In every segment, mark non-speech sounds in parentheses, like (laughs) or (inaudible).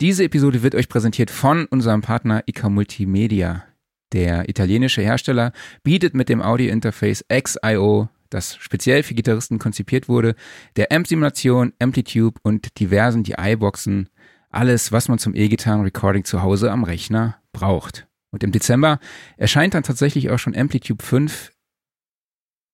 Diese Episode wird euch präsentiert von unserem Partner ICA Multimedia. Der italienische Hersteller bietet mit dem Audio-Interface XIO, das speziell für Gitarristen konzipiert wurde, der Amp-Simulation, Amplitube und diversen DI-Boxen alles, was man zum E-Gitarren-Recording zu Hause am Rechner braucht. Und im Dezember erscheint dann tatsächlich auch schon Amplitube 5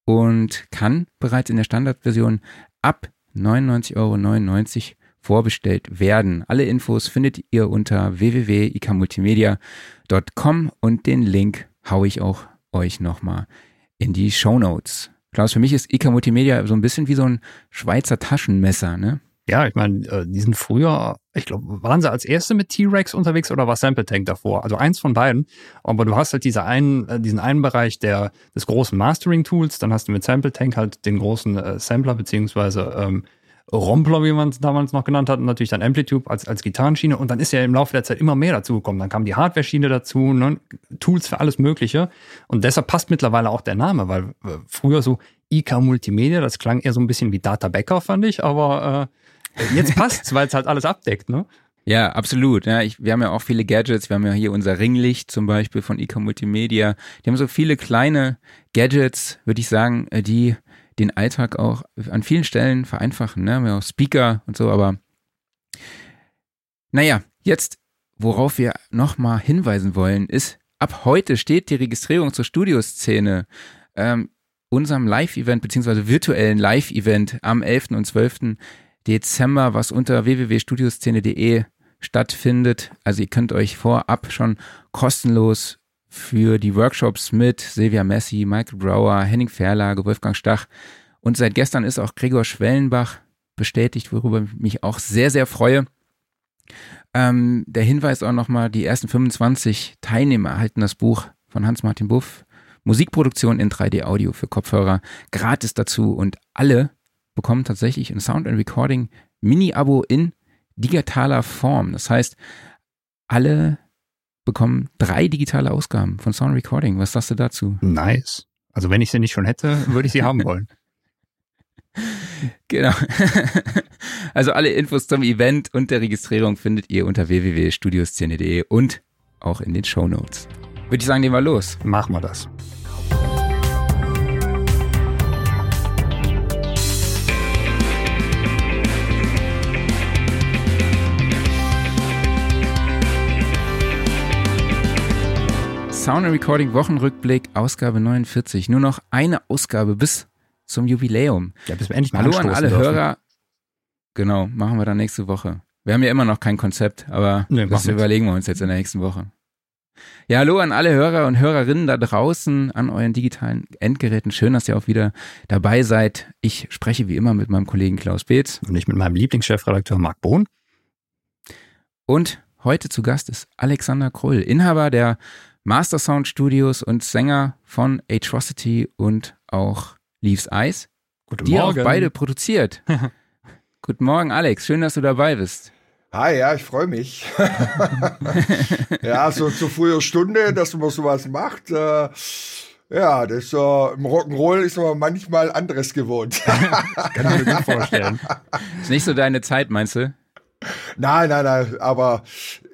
und kann bereits in der Standardversion ab 99,99 Euro vorbestellt werden. Alle Infos findet ihr unter www.ikamultimedia.com und den Link haue ich auch euch nochmal in die Show Notes. Klaus, für mich ist IK Multimedia so ein bisschen wie so ein Schweizer Taschenmesser, ne? Ja, ich meine, äh, die sind früher, ich glaube, waren sie als erste mit T-Rex unterwegs oder war Sample Tank davor? Also eins von beiden. Aber du hast halt diese einen, äh, diesen einen Bereich der, des großen Mastering-Tools, dann hast du mit Sample Tank halt den großen äh, Sampler beziehungsweise ähm, Rompler, wie man es damals noch genannt hat, und natürlich dann Amplitude als, als Gitarrenschiene. Und dann ist ja im Laufe der Zeit immer mehr dazugekommen. Dann kam die Hardware-Schiene dazu, ne? Tools für alles Mögliche. Und deshalb passt mittlerweile auch der Name, weil äh, früher so IK Multimedia, das klang eher so ein bisschen wie Data Backup, fand ich, aber äh, jetzt (laughs) passt's, weil es halt alles abdeckt, ne? Ja, absolut. Ja, ich, wir haben ja auch viele Gadgets. Wir haben ja hier unser Ringlicht zum Beispiel von IK Multimedia. Die haben so viele kleine Gadgets, würde ich sagen, äh, die den Alltag auch an vielen Stellen vereinfachen. Ne? Wir haben auch Speaker und so, aber naja, jetzt, worauf wir nochmal hinweisen wollen, ist, ab heute steht die Registrierung zur Studioszene, ähm, unserem Live-Event, beziehungsweise virtuellen Live-Event am 11. und 12. Dezember, was unter www.studioszene.de stattfindet. Also ihr könnt euch vorab schon kostenlos für die Workshops mit Silvia Messi, Michael Brower, Henning Verlage, Wolfgang Stach und seit gestern ist auch Gregor Schwellenbach bestätigt, worüber ich mich auch sehr, sehr freue. Ähm, der Hinweis auch nochmal, die ersten 25 Teilnehmer erhalten das Buch von Hans-Martin Buff, Musikproduktion in 3D-Audio für Kopfhörer, gratis dazu und alle bekommen tatsächlich ein Sound and Recording Mini-Abo in digitaler Form. Das heißt, alle bekommen drei digitale Ausgaben von Sound Recording. Was sagst du dazu? Nice. Also wenn ich sie nicht schon hätte, würde ich sie haben wollen. (laughs) Genau. (laughs) Also alle Infos zum Event und der Registrierung findet ihr unter www.studioszene.de und auch in den Show Notes. Würde ich sagen, nehmen wir los. Machen wir das. Sound Recording Wochenrückblick, Ausgabe 49. Nur noch eine Ausgabe bis zum Jubiläum. Ja, bis wir endlich mal Hallo an alle dürfen. Hörer. Genau, machen wir dann nächste Woche. Wir haben ja immer noch kein Konzept, aber Nee, das überlegen wir uns jetzt in der nächsten Woche. Ja, hallo an alle Hörer und Hörerinnen da draußen an euren digitalen Endgeräten. Schön, dass ihr auch wieder dabei seid. Ich spreche wie immer mit meinem Kollegen Klaus Beetz. Und ich mit meinem Lieblingschefredakteur Marc Bohn. Und heute zu Gast ist Alexander Krull, Inhaber der Master Sound Studios und Sänger von Atrocity und auch Leaves Eyes, Guten die auch beide produziert. (laughs) Guten Morgen, Alex. Schön, dass du dabei bist. Hi, ja, ich freue mich. (laughs) ja, so zu früher Stunde, dass man sowas macht. Äh, ja, das äh, im Rock'n'Roll ist man manchmal anderes gewohnt. (laughs) Kann ich mir gut vorstellen. Ist nicht so deine Zeit, meinst du? Nein, nein, nein, aber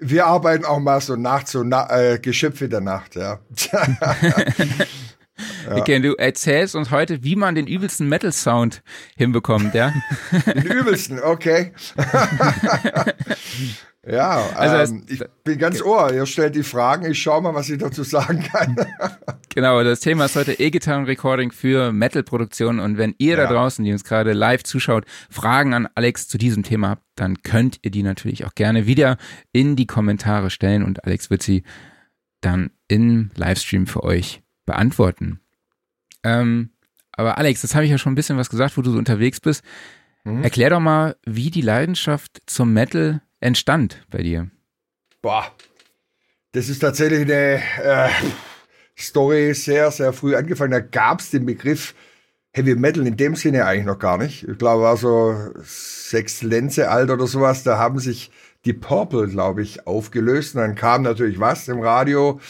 wir arbeiten auch mal so nachts, so na äh, Geschöpfe der Nacht, ja. (laughs) (laughs) Okay, du erzählst uns heute, wie man den übelsten Metal-Sound hinbekommt, ja? (laughs) Den übelsten, okay. (laughs) ja, Also ähm, ich bin ganz ohr. Ihr stellt die Fragen, ich schaue mal, was ich dazu sagen kann. (laughs) Genau, das Thema ist heute E-Gitarren-Recording für Metal-Produktionen. Und wenn ihr da Ja. draußen, die uns gerade live zuschaut, Fragen an Alex zu diesem Thema habt, dann könnt ihr die natürlich auch gerne wieder in die Kommentare stellen und Alex wird sie dann im Livestream für euch beantworten. Ähm, aber Alex, das habe ich ja schon ein bisschen was gesagt, wo du so unterwegs bist. Mhm. Erklär doch mal, wie die Leidenschaft zum Metal entstand bei dir. Boah, das ist tatsächlich eine äh, Story sehr, sehr früh angefangen. Da gab es den Begriff Heavy Metal in dem Sinne eigentlich noch gar nicht. Ich glaube, war so sechs Lenze alt oder sowas. Da haben sich die Purple, glaube ich, aufgelöst. Und dann kam natürlich was im Radio.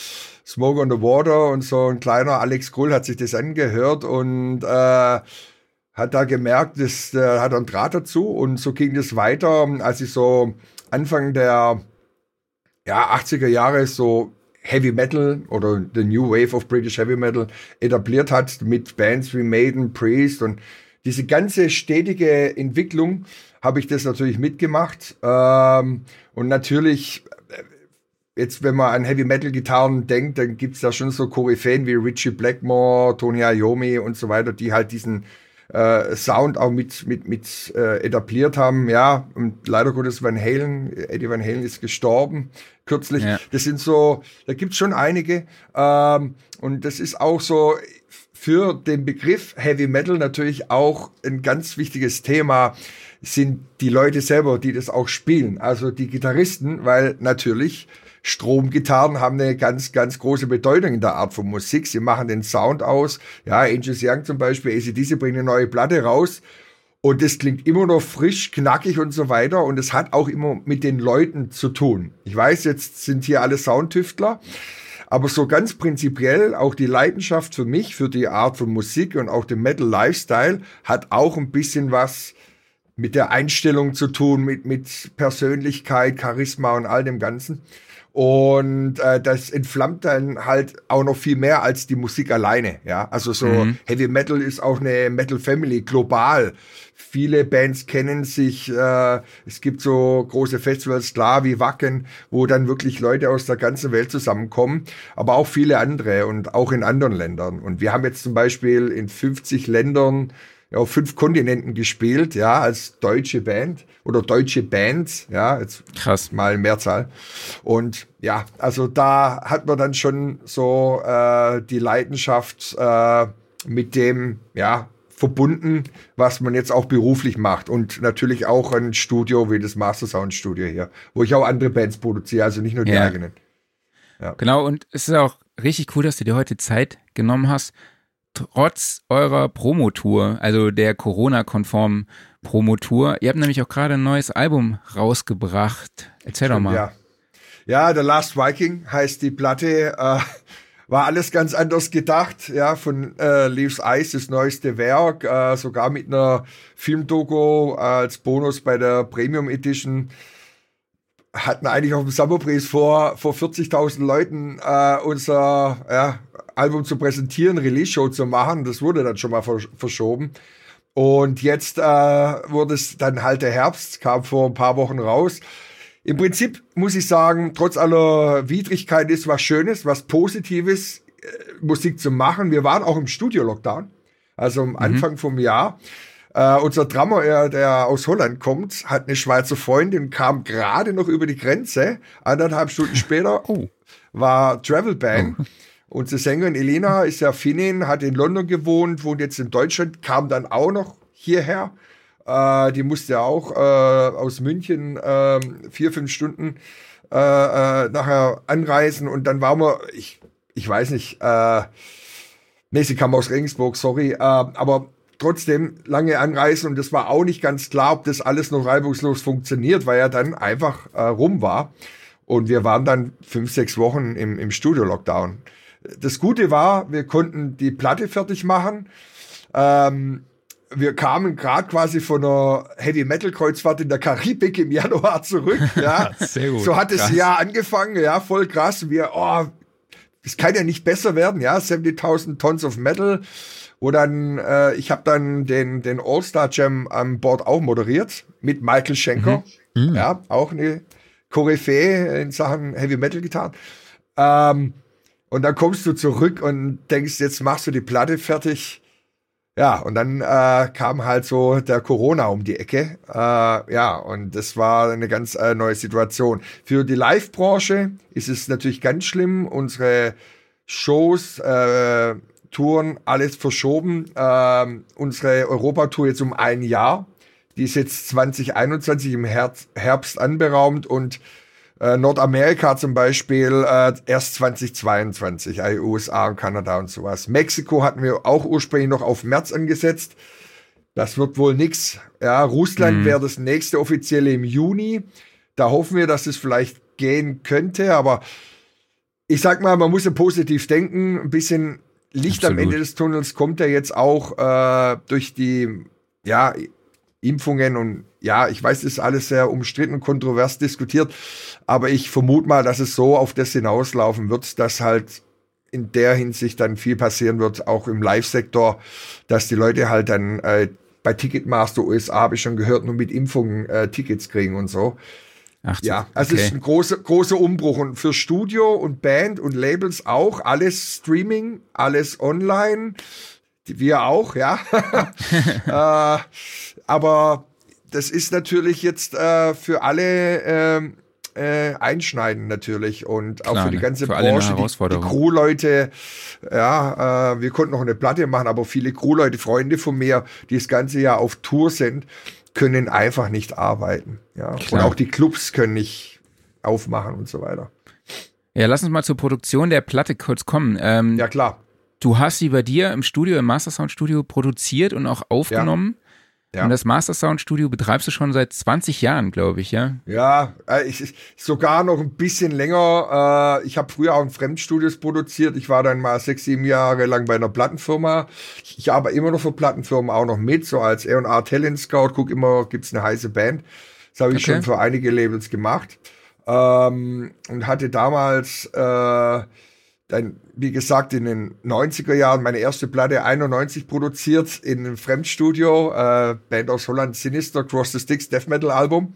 Smoke on the Water und so ein kleiner Alex Krull hat sich das angehört und äh, hat da gemerkt, das äh, hat einen Draht dazu und so ging das weiter, als ich so Anfang der ja, 80er Jahre so Heavy Metal oder the New Wave of British Heavy Metal etabliert hat mit Bands wie Maiden, Priest und diese ganze stetige Entwicklung habe ich das natürlich mitgemacht. Ähm, und natürlich, jetzt wenn man an Heavy Metal Gitarren denkt, dann gibt's da schon so Koryphäen wie Richie Blackmore, Tony Iommi und so weiter, die halt diesen äh, Sound auch mit, mit, mit äh, etabliert haben. Ja, und leider Gottes Van Halen, Eddie Van Halen ist gestorben kürzlich. Ja. Das sind so, da gibt's schon einige. Ähm, und das ist auch so für den Begriff Heavy Metal natürlich auch ein ganz wichtiges Thema sind die Leute selber, die das auch spielen. Also die Gitarristen, weil natürlich Stromgitarren haben eine ganz, ganz große Bedeutung in der Art von Musik. Sie machen den Sound aus. Ja, Angels Young zum Beispiel, ACDC bringen eine neue Platte raus. Und das klingt immer noch frisch, knackig und so weiter. Und es hat auch immer mit den Leuten zu tun. Ich weiß, jetzt sind hier alle Soundtüftler. Aber so ganz prinzipiell auch die Leidenschaft für mich, für die Art von Musik und auch den Metal Lifestyle hat auch ein bisschen was mit der Einstellung zu tun, mit, mit Persönlichkeit, Charisma und all dem Ganzen. Und äh, das entflammt dann halt auch noch viel mehr als die Musik alleine. Ja, also so mhm. Heavy Metal ist auch eine Metal Family global. Viele Bands kennen sich. Äh, es gibt so große Festivals, klar wie Wacken, wo dann wirklich Leute aus der ganzen Welt zusammenkommen, aber auch viele andere und auch in anderen Ländern. Und wir haben jetzt zum Beispiel in 50 Ländern auf fünf Kontinenten gespielt, ja, als deutsche Band oder deutsche Bands, ja, jetzt krass mal Mehrzahl. Und ja, also da hat man dann schon so äh, die Leidenschaft äh, mit dem, ja, verbunden, was man jetzt auch beruflich macht und natürlich auch ein Studio wie das Master Sound Studio hier, wo ich auch andere Bands produziere, also nicht nur die ja. eigenen. Ja. Genau, und es ist auch richtig cool, dass du dir heute Zeit genommen hast, trotz eurer Promotour, also der Corona-konformen Promotour. Ihr habt nämlich auch gerade ein neues Album rausgebracht. Erzähl Stimmt, doch mal. Ja. ja, The Last Viking heißt die Platte. Äh, war alles ganz anders gedacht, ja, von äh, Leaves Ice, das neueste Werk, äh, sogar mit einer Filmdoku äh, als Bonus bei der Premium Edition hatten eigentlich auf dem Summerpreis vor, vor 40.000 Leuten äh, unser ja, Album zu präsentieren, Release-Show zu machen. Das wurde dann schon mal verschoben. Und jetzt äh, wurde es dann halt der Herbst, kam vor ein paar Wochen raus. Im Prinzip muss ich sagen, trotz aller Widrigkeit ist was Schönes, was Positives, äh, Musik zu machen. Wir waren auch im Studio-Lockdown, also am mhm. Anfang vom Jahr. Uh, unser Drummer, er, der aus Holland kommt, hat eine Schweizer Freundin, kam gerade noch über die Grenze. Anderthalb Stunden (laughs) später oh. war Travel Ban. Oh. Unsere Sängerin Elena ist ja Finnin, hat in London gewohnt, wohnt jetzt in Deutschland, kam dann auch noch hierher. Äh, die musste auch äh, aus München äh, vier, fünf Stunden äh, äh, nachher anreisen und dann waren wir, ich, ich weiß nicht, äh, nee, sie kam aus Regensburg, sorry, äh, aber trotzdem lange anreisen und das war auch nicht ganz klar, ob das alles noch reibungslos funktioniert, weil er dann einfach äh, rum war. Und wir waren dann fünf, sechs Wochen im, im Studio-Lockdown. Das Gute war, wir konnten die Platte fertig machen. Ähm, wir kamen gerade quasi von einer Heavy Metal Kreuzfahrt in der Karibik im Januar (laughs) zurück. (laughs) Ja, Sehr gut. So hat krass. das Jahr angefangen. Ja, voll krass. Wir, oh, es kann ja nicht besser werden. Ja, 70.000 Tons of Metal. Wo dann, äh, ich habe dann den, den All-Star Jam an Bord auch moderiert mit Michael Schenker. Mhm. Mhm. Ja, auch eine Koryphäe in Sachen Heavy Metal Gitarren. Ähm, und dann kommst du zurück und denkst, jetzt machst du die Platte fertig. Ja, und dann äh, kam halt so der Corona um die Ecke. Äh, ja, und das war eine ganz äh, neue Situation. Für die Live-Branche ist es natürlich ganz schlimm. Unsere Shows, äh, Touren, alles verschoben. Äh, unsere Europatour jetzt um ein Jahr. Die ist jetzt 2021 im Herbst anberaumt und äh, Nordamerika zum Beispiel äh, erst 2022, also USA und Kanada und sowas. Mexiko hatten wir auch ursprünglich noch auf März angesetzt. Das wird wohl nix. Ja, Russland mhm. wäre das nächste offizielle im Juni. Da hoffen wir, dass es vielleicht gehen könnte, aber ich sag mal, man muss ja positiv denken. Ein bisschen Licht Absolut. am Ende des Tunnels kommt ja jetzt auch äh, durch die ja, Impfungen und ja, ich weiß, ist alles sehr umstritten und kontrovers diskutiert, aber ich vermute mal, dass es so auf das hinauslaufen wird, dass halt in der Hinsicht dann viel passieren wird, auch im Live-Sektor, dass die Leute halt dann äh, bei Ticketmaster USA habe ich schon gehört, nur mit Impfungen äh, Tickets kriegen und so. Ach, ja, also okay. es ist ein großer, großer Umbruch und für Studio und Band und Labels auch, alles Streaming, alles online, wir auch, ja. (laughs) äh, aber das ist natürlich jetzt äh, für alle äh, äh, einschneiden natürlich und auch für die ganze für Branche, die, die Crew-Leute, ja, äh, wir konnten noch eine Platte machen, aber viele Crew-Leute, Freunde von mir, die das ganze Jahr auf Tour sind, können einfach nicht arbeiten. Ja. Und auch die Clubs können nicht aufmachen und so weiter. Ja, lass uns mal zur Produktion der Platte kurz kommen. Ähm, ja, klar. Du hast sie bei dir im Studio, im Master Sound Studio produziert und auch aufgenommen. Ja. Und das Master Sound Studio betreibst du schon seit 20 Jahren, glaube ich, ja? Ja, äh, ich, sogar noch ein bisschen länger. Äh, ich habe früher auch in Fremdstudios produziert. Ich war dann mal sechs, sieben Jahre lang bei einer Plattenfirma. Ich arbeite immer noch für Plattenfirmen auch noch mit, so als R&R Talent Scout. Guck immer, gibt's eine heiße Band. Das habe ich okay. schon für einige Labels gemacht. Ähm, und hatte damals äh, dann, wie gesagt, in den 90er Jahren meine erste Platte 91 produziert in einem Fremdstudio, äh, Band aus Holland, Sinister, Cross the Sticks, Death Metal Album.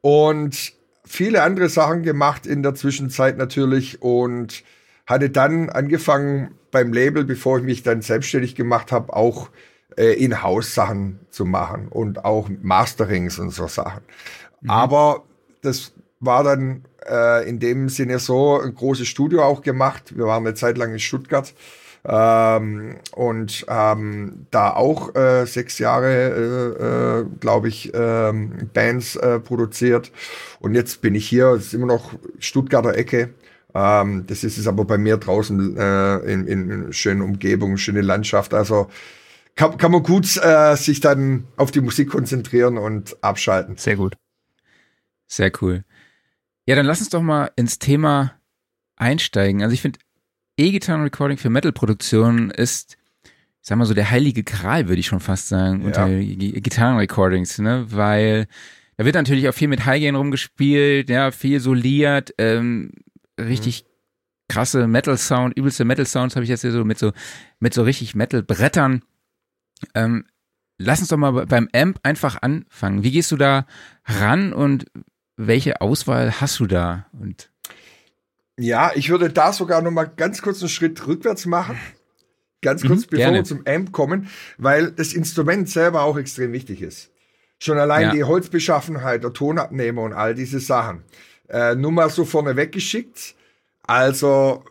Und viele andere Sachen gemacht in der Zwischenzeit natürlich und hatte dann angefangen beim Label, bevor ich mich dann selbstständig gemacht habe, auch äh, In-House-Sachen zu machen und auch Masterings und so Sachen. Mhm. Aber das war dann äh, in dem Sinne so ein großes Studio auch gemacht. Wir waren eine Zeit lang in Stuttgart ähm, und haben da auch äh, sechs Jahre, äh, äh, glaube ich, äh, Bands äh, produziert. Und jetzt bin ich hier, es ist immer noch Stuttgarter Ecke. Ähm, das ist es aber bei mir draußen äh, in, in schönen Umgebung, schöne Landschaft. Also kann, kann man gut äh, sich dann auf die Musik konzentrieren und abschalten. Sehr gut. Sehr cool. Ja, dann lass uns doch mal ins Thema einsteigen. Also ich finde, E-Gitarren-Recording für Metal-Produktionen ist, ich sag mal so, der heilige Gral, würde ich schon fast sagen, ja. unter Gitarren-Recordings, ne? Weil da wird natürlich auch viel mit Highgain rumgespielt, ja, viel soliert, ähm, richtig mhm. krasse Metal-Sound, übelste Metal-Sounds habe ich jetzt hier so mit so, mit so richtig Metal-Brettern. Ähm, lass uns doch mal beim Amp einfach anfangen. Wie gehst du da ran und welche Auswahl hast du da? Und ja, ich würde da sogar noch mal ganz kurz einen Schritt rückwärts machen. Ganz kurz, mhm, bevor gerne. wir zum Amp kommen, weil das Instrument selber auch extrem wichtig ist. Schon allein ja. die Holzbeschaffenheit, der Tonabnehmer und all diese Sachen. Äh, nur mal so vorne weggeschickt. Also,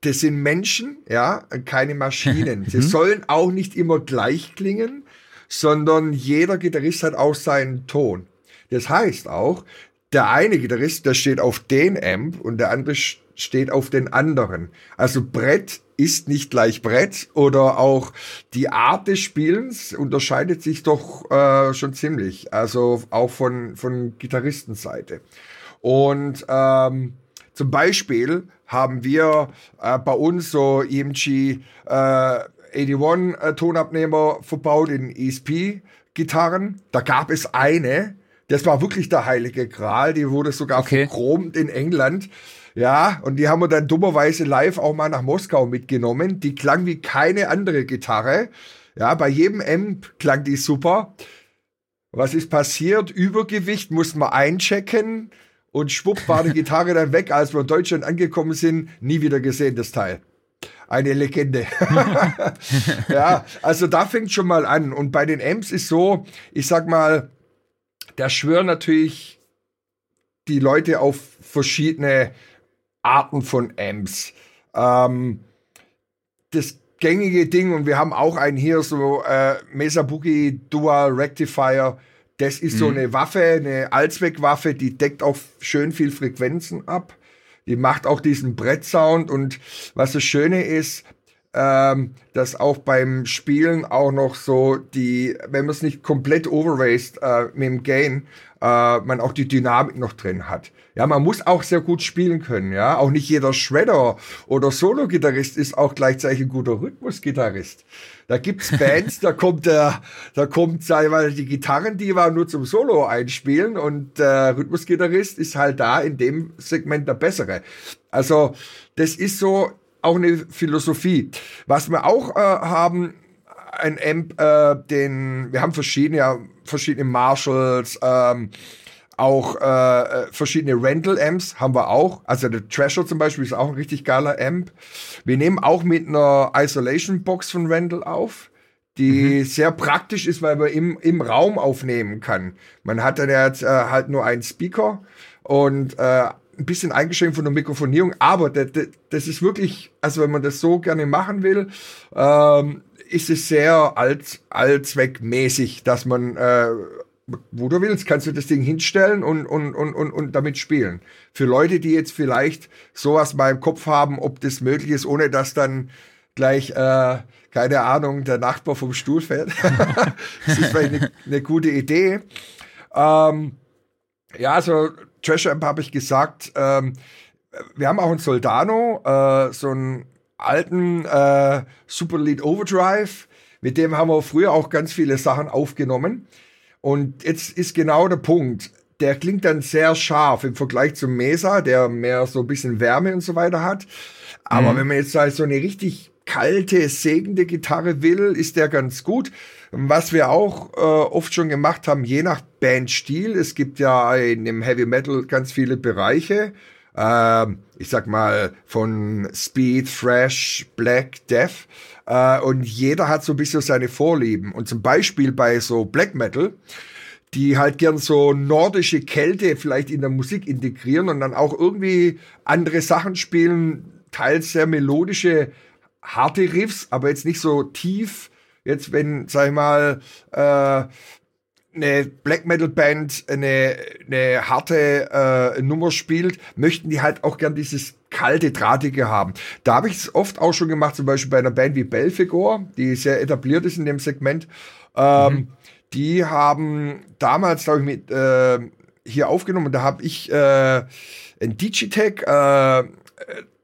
das sind Menschen, ja, keine Maschinen. (laughs) Sie mhm. sollen auch nicht immer gleich klingen, sondern jeder Gitarrist hat auch seinen Ton. Das heißt auch, der eine Gitarrist, der steht auf den Amp und der andere steht auf den anderen. Also Brett ist nicht gleich Brett oder auch die Art des Spielens unterscheidet sich doch äh, schon ziemlich. Also auch von, von Gitarristenseite. Und ähm, zum Beispiel haben wir äh, bei uns so EMG äh, 81 äh, Tonabnehmer verbaut in ESP Gitarren. Da gab es eine, das war wirklich der heilige Gral. Die wurde sogar okay. verchromt in England. Ja, und die haben wir dann dummerweise live auch mal nach Moskau mitgenommen. Die klang wie keine andere Gitarre. Ja, bei jedem Amp klang die super. Was ist passiert? Übergewicht mussten wir einchecken und schwupp war die (laughs) Gitarre dann weg, als wir in Deutschland angekommen sind. Nie wieder gesehen, das Teil. Eine Legende. (laughs) (laughs) ja, also da fängt schon mal an. Und bei den Amps ist so, ich sag mal, da schwören natürlich die Leute auf verschiedene Arten von Amps. Ähm, das gängige Ding, und wir haben auch einen hier, so äh, Mesa Boogie Dual Rectifier. Das ist mhm. so eine Waffe, eine Allzweckwaffe, die deckt auch schön viel Frequenzen ab. Die macht auch diesen Brettsound. Und was das Schöne ist, ähm, dass auch beim Spielen auch noch so die, wenn man es nicht komplett overraced äh, mit dem Gain, äh, man auch die Dynamik noch drin hat. Ja, man muss auch sehr gut spielen können, ja. Auch nicht jeder Shredder oder Solo-Gitarrist ist auch gleichzeitig ein guter Rhythmus-Gitarrist. Da gibt's (laughs) Bands, da kommt der, da kommt, sag ich mal, die Gitarren, die war nur zum Solo einspielen und der Rhythmusgitarrist ist halt da in dem Segment der bessere. Also, das ist so auch eine Philosophie. Was wir auch äh, haben, ein Amp, äh, den, wir haben verschiedene, ja, verschiedene Marshalls, ähm, auch äh, äh, verschiedene Rental-Amps haben wir auch. Also der Treasure zum Beispiel ist auch ein richtig geiler Amp. Wir nehmen auch mit einer Isolation-Box von Rental auf, die mhm. sehr praktisch ist, weil man im, im Raum aufnehmen kann. Man hat dann jetzt äh, halt nur einen Speaker und äh, ein bisschen eingeschränkt von der Mikrofonierung, aber das, das, ist wirklich, also wenn man das so gerne machen will, ähm, ist es sehr alt, allzweckmäßig, dass man äh, wo du willst, kannst du das Ding hinstellen und, und, und, und, und damit spielen. Für Leute, die jetzt vielleicht sowas mal im Kopf haben, ob das möglich ist, ohne dass dann gleich, äh, keine Ahnung, der Nachbar vom Stuhl fällt. (laughs) das ist vielleicht eine, eine gute Idee. Ähm, ja, also Treasure Amp habe ich gesagt. Ähm, wir haben auch einen Soldano, äh, so einen alten äh, Super Lead Overdrive. Mit dem haben wir früher auch ganz viele Sachen aufgenommen. Und jetzt ist genau der Punkt. Der klingt dann sehr scharf im Vergleich zum Mesa, der mehr so ein bisschen Wärme und so weiter hat. Aber mhm. wenn man jetzt halt so eine richtig kalte, sägende Gitarre will, ist der ganz gut. Was wir auch äh, oft schon gemacht haben, je nach Bandstil, es gibt ja in dem Heavy Metal ganz viele Bereiche. Äh, ich sag mal von Speed, Thrash, Black, Death. Äh, und jeder hat so ein bisschen seine Vorlieben. Und zum Beispiel bei so Black Metal, die halt gern so nordische Kälte vielleicht in der Musik integrieren und dann auch irgendwie andere Sachen spielen, teils sehr melodische, harte Riffs, aber jetzt nicht so tief. Jetzt, wenn, sag ich mal, äh, eine Black Metal Band eine, eine harte äh, Nummer spielt, möchten die halt auch gern dieses kalte, drahtige haben. Da habe ich es oft auch schon gemacht, zum Beispiel bei einer Band wie Belfegor, die sehr etabliert ist in dem Segment. Ähm, mhm. Die haben damals, glaube ich, mit äh, hier aufgenommen. Da habe ich äh, ein Digitech äh,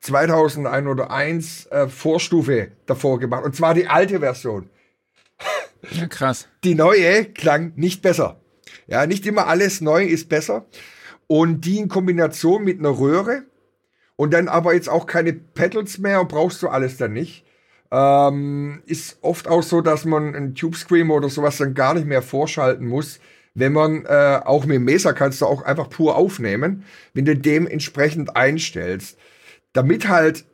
2001 oder 1 äh, Vorstufe davor gemacht. Und zwar die alte Version. Ja, krass. Die neue klang nicht besser. Ja, nicht immer alles neu ist besser. Und die in Kombination mit einer Röhre und dann aber jetzt auch keine Pedals mehr und brauchst du alles dann nicht. Ähm, ist oft auch so, dass man einen Tube Screamer oder sowas dann gar nicht mehr vorschalten muss. Wenn man äh, auch mit dem Mesa kannst du auch einfach pur aufnehmen, wenn du dementsprechend einstellst. Damit halt,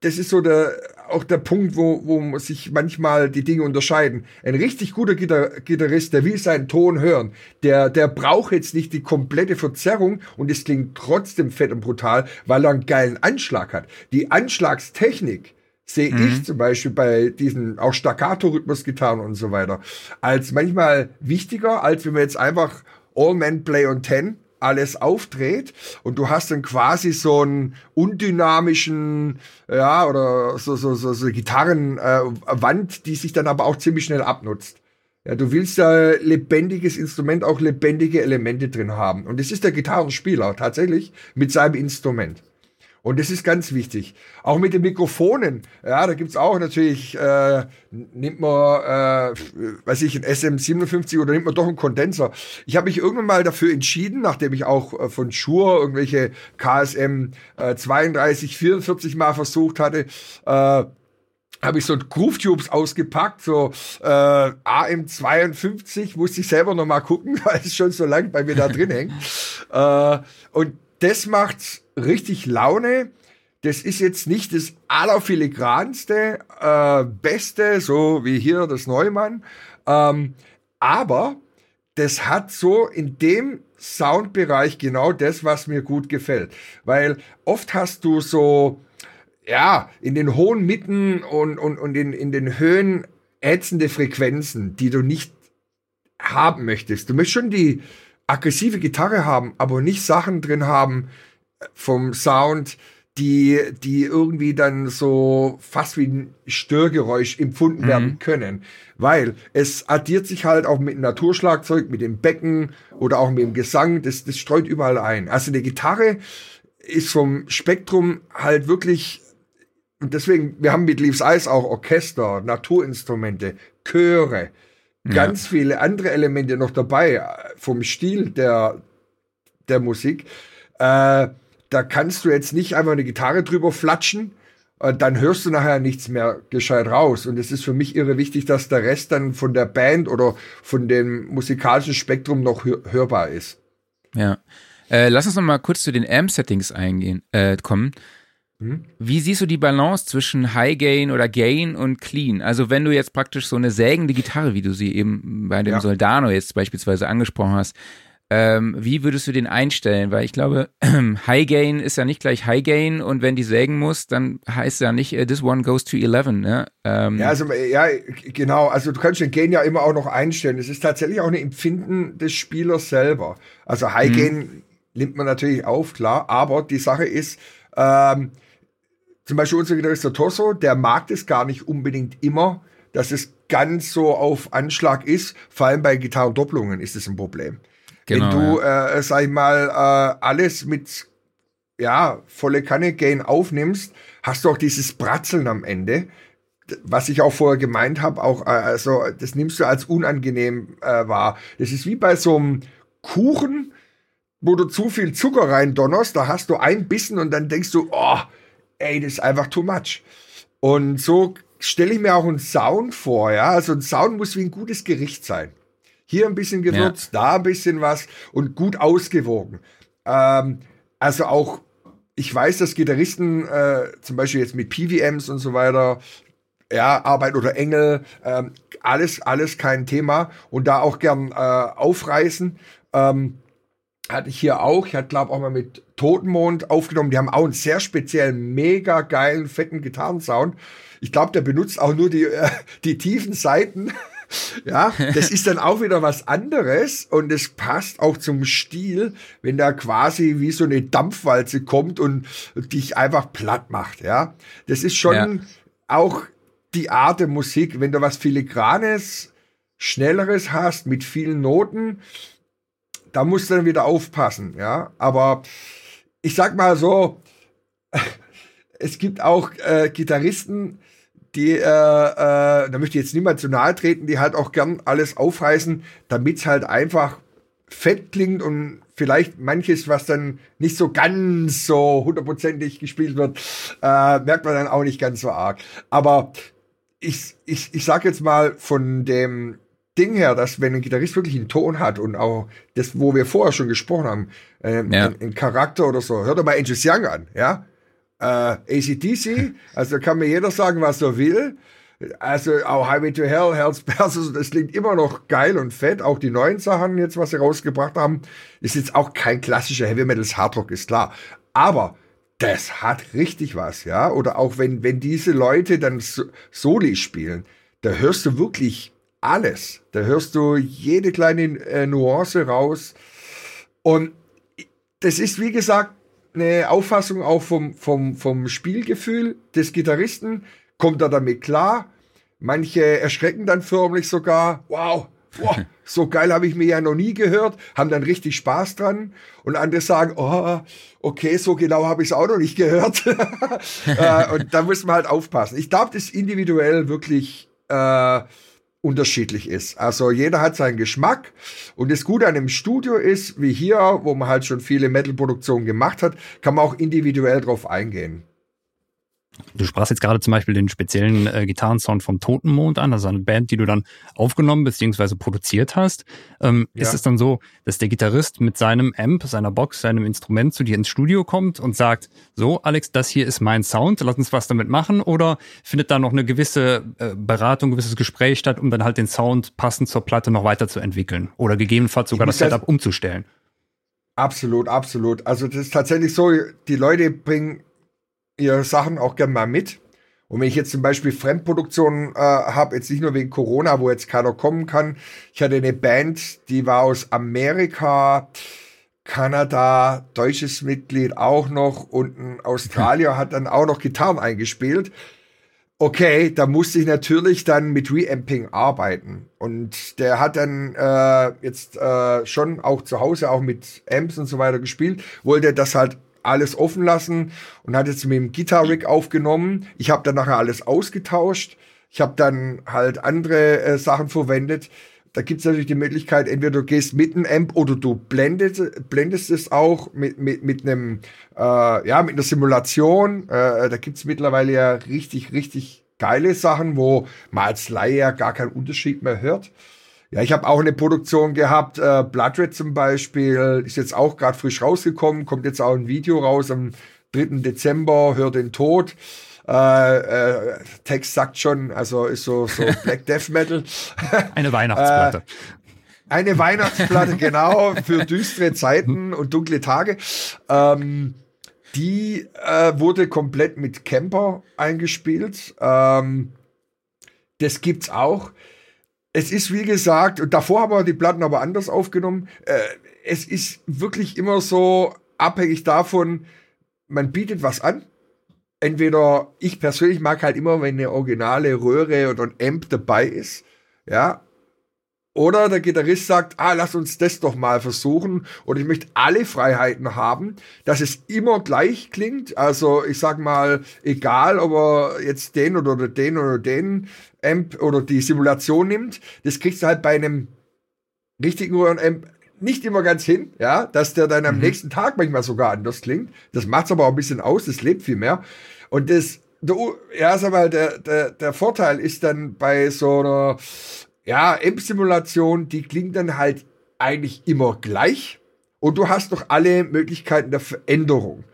das ist so der, auch der Punkt, wo, wo sich manchmal die Dinge unterscheiden. Ein richtig guter Gitar Gitarrist, der will seinen Ton hören. Der, der braucht jetzt nicht die komplette Verzerrung und es klingt trotzdem fett und brutal, weil er einen geilen Anschlag hat. Die Anschlagstechnik sehe mhm. ich zum Beispiel bei diesen auch Staccato-Rhythmus-Gitarren und so weiter als manchmal wichtiger, als wenn wir jetzt einfach All-Man-Play on 10 alles aufdreht und du hast dann quasi so einen undynamischen, ja, oder so, so, so, so Gitarrenwand, äh, die sich dann aber auch ziemlich schnell abnutzt. Ja, du willst ja lebendiges Instrument, auch lebendige Elemente drin haben. Und das ist der Gitarrenspieler tatsächlich mit seinem Instrument. Und das ist ganz wichtig. Auch mit den Mikrofonen. Ja, da gibt's auch natürlich, äh, nimmt man, äh, weiß ich, ein SM57 oder nimmt man doch einen Kondenser. Ich habe mich irgendwann mal dafür entschieden, nachdem ich auch äh, von Shure irgendwelche KSM äh, 32, 44 mal versucht hatte, äh, habe ich so Groove Tubes ausgepackt, so äh, AM52, musste ich selber noch mal gucken, (laughs) weil es schon so lang bei mir da drin hängt. äh, und das macht richtig Laune. Das ist jetzt nicht das allerfiligranste, äh, beste, so wie hier das Neumann. Ähm, aber das hat so in dem Soundbereich genau das, was mir gut gefällt. Weil oft hast du so, ja, in den hohen Mitten und, und, und in, in den Höhen ätzende Frequenzen, die du nicht haben möchtest. Du möchtest schon die aggressive Gitarre haben, aber nicht Sachen drin haben, vom Sound, die, die irgendwie dann so fast wie ein Störgeräusch empfunden mhm. werden können. Weil es addiert sich halt auch mit dem Naturschlagzeug, mit dem Becken oder auch mit dem Gesang, das, das streut überall ein. Also eine Gitarre ist vom Spektrum halt wirklich, und deswegen, wir haben mit Leaves Eyes auch Orchester, Naturinstrumente, Chöre, ja. ganz viele andere Elemente noch dabei, vom Stil der, der Musik. Äh, da kannst du jetzt nicht einfach eine Gitarre drüber flatschen, dann hörst du nachher nichts mehr gescheit raus. Und es ist für mich irre wichtig, dass der Rest dann von der Band oder von dem musikalischen Spektrum noch hör hörbar ist. Ja. Äh, lass uns noch mal kurz zu den Amp-Settings eingehen, äh, kommen. Hm? Wie siehst du die Balance zwischen High Gain oder Gain und Clean? Also wenn du jetzt praktisch so eine sägende Gitarre, wie du sie eben bei dem ja. Soldano jetzt beispielsweise angesprochen hast, ähm, wie würdest du den einstellen? Weil ich glaube, (clears throat) High Gain ist ja nicht gleich High Gain und wenn die sägen muss, dann heißt ja nicht, uh, this one goes to 11. Ne? Ähm, ja, also, ja, genau. Also du kannst den Gain ja immer auch noch einstellen. Es ist tatsächlich auch ein Empfinden des Spielers selber. Also High mhm. Gain nimmt man natürlich auf, klar. Aber die Sache ist, ähm, zum Beispiel unser Gitarrist der Tosso, der mag das gar nicht unbedingt immer, dass es ganz so auf Anschlag ist. Vor allem bei Gitarrendopplungen ist es ein Problem. Genau, Wenn du, ja. äh, sag ich mal, äh, alles mit ja, volle Kanne Gain aufnimmst, hast du auch dieses Bratzeln am Ende. Was ich auch vorher gemeint habe, auch, äh, also, das nimmst du als unangenehm äh, wahr. Das ist wie bei so einem Kuchen, wo du zu viel Zucker rein donnerst, da hast du ein Bissen und dann denkst du, oh, ey, das ist einfach too much. Und so stelle ich mir auch einen Sound vor, ja. Also ein Sound muss wie ein gutes Gericht sein. Hier ein bisschen gewürzt, ja. da ein bisschen was und gut ausgewogen. Ähm, also auch, ich weiß, dass Gitarristen, äh, zum Beispiel jetzt mit PVMs und so weiter, ja, Arbeit oder Engel, ähm, alles, alles kein Thema und da auch gern äh, aufreißen. Ähm, hatte ich hier auch. Ich hatte, glaube auch mal mit Totenmond aufgenommen. Die haben auch einen sehr speziellen, mega geilen, fetten Gitarrensound. Ich glaube, der benutzt auch nur die, äh, die tiefen Seiten ja, das ist dann auch wieder was anderes und es passt auch zum Stil, wenn da quasi wie so eine Dampfwalze kommt und dich einfach platt macht, ja. Das ist schon ja. auch die Art der Musik, wenn du was filigranes, schnelleres hast mit vielen Noten, da musst du dann wieder aufpassen, ja. Aber ich sag mal so, (laughs) es gibt auch äh, Gitarristen, die, äh, äh, da möchte ich jetzt niemand zu nahe treten, die halt auch gern alles aufreißen, damit es halt einfach fett klingt und vielleicht manches, was dann nicht so ganz so hundertprozentig gespielt wird, äh, merkt man dann auch nicht ganz so arg. Aber ich, ich, ich sag jetzt mal von dem Ding her, dass wenn ein Gitarrist wirklich einen Ton hat und auch das, wo wir vorher schon gesprochen haben, äh, ja. ein, ein, Charakter oder so, hört doch mal Angus Young an, ja? Äh, ACDC, also kann mir jeder sagen, was er will. Also auch Highway to Hell, Hell's Bells, das klingt immer noch geil und fett. Auch die neuen Sachen jetzt, was sie rausgebracht haben, ist jetzt auch kein klassischer Heavy Metals Hardrock, ist klar. Aber das hat richtig was, ja. Oder auch wenn, wenn diese Leute dann so Soli spielen, da hörst du wirklich alles. Da hörst du jede kleine äh, Nuance raus. Und das ist, wie gesagt, eine Auffassung auch vom, vom, vom Spielgefühl des Gitarristen. Kommt er damit klar? Manche erschrecken dann förmlich sogar. Wow, wow (laughs) so geil habe ich mir ja noch nie gehört, haben dann richtig Spaß dran. Und andere sagen, oh, okay, so genau habe ich es auch noch nicht gehört. (laughs) Äh, und da muss man halt aufpassen. Ich glaube, das ist individuell wirklich äh, unterschiedlich ist. Also jeder hat seinen Geschmack und das Gute an einem Studio ist, wie hier, wo man halt schon viele Metal-Produktionen gemacht hat, kann man auch individuell drauf eingehen. Du sprachst jetzt gerade zum Beispiel den speziellen äh, Gitarrensound vom Totenmond an, also eine Band, die du dann aufgenommen bzw. produziert hast. Ähm, ja. Ist es dann so, dass der Gitarrist mit seinem Amp, seiner Box, seinem Instrument zu dir ins Studio kommt und sagt, so Alex, das hier ist mein Sound, lass uns was damit machen? Oder findet da noch eine gewisse äh, Beratung, ein gewisses Gespräch statt, um dann halt den Sound passend zur Platte noch weiterzuentwickeln? Oder gegebenenfalls sogar das Setup umzustellen? Absolut, absolut. Also das ist tatsächlich so, die Leute bringen ihre Sachen auch gerne mal mit. Und wenn ich jetzt zum Beispiel Fremdproduktionen äh, habe, jetzt nicht nur wegen Corona, wo jetzt keiner kommen kann. Ich hatte eine Band, die war aus Amerika, Kanada, deutsches Mitglied auch noch und ein Australier hat dann auch noch Gitarren eingespielt. Okay, da musste ich natürlich dann mit Reamping arbeiten. Und der hat dann äh, jetzt äh, schon auch zu Hause auch mit Amps und so weiter gespielt, wollte das halt alles offen lassen und hat jetzt mit dem Guitar Rig aufgenommen. Ich habe dann nachher alles ausgetauscht. Ich habe dann halt andere äh, Sachen verwendet. Da gibt es natürlich die Möglichkeit, entweder du gehst mit einem Amp oder du blendest, blendest es auch mit, mit, mit einem, äh, ja, mit einer Simulation. Äh, da gibt es mittlerweile ja richtig, richtig geile Sachen, wo man als Laie ja gar keinen Unterschied mehr hört. Ja, ich habe auch eine Produktion gehabt, äh, Blood Red zum Beispiel, ist jetzt auch gerade frisch rausgekommen, kommt jetzt auch ein Video raus am 3. Dezember, Hör den Tod. Äh, äh, Text sagt schon, also ist so, so (laughs) Black Death Metal. Eine Weihnachtsplatte. Äh, eine Weihnachtsplatte, (laughs) genau, für düstere Zeiten und dunkle Tage. Ähm, die äh, wurde komplett mit Camper eingespielt. Ähm, das gibt's auch es ist wie gesagt, und davor haben wir die Platten aber anders aufgenommen. Äh, es ist wirklich immer so abhängig davon, man bietet was an. Entweder ich persönlich mag halt immer, wenn eine originale Röhre oder ein Amp dabei ist. Ja, oder der Gitarrist sagt, ah, lass uns das doch mal versuchen. Oder ich möchte alle Freiheiten haben, dass es immer gleich klingt. Also ich sag mal, egal ob er jetzt den oder den oder den Amp oder die Simulation nimmt, das kriegst du halt bei einem richtigen Röhren-Amp nicht immer ganz hin, ja, dass der dann am mhm. nächsten Tag manchmal sogar anders klingt. Das macht's aber auch ein bisschen aus, das lebt viel mehr. Und das, der, ja, sag mal, der, der, der Vorteil ist dann bei so einer ja, Amp-Simulation, die klingt dann halt eigentlich immer gleich und du hast noch alle Möglichkeiten der Veränderung.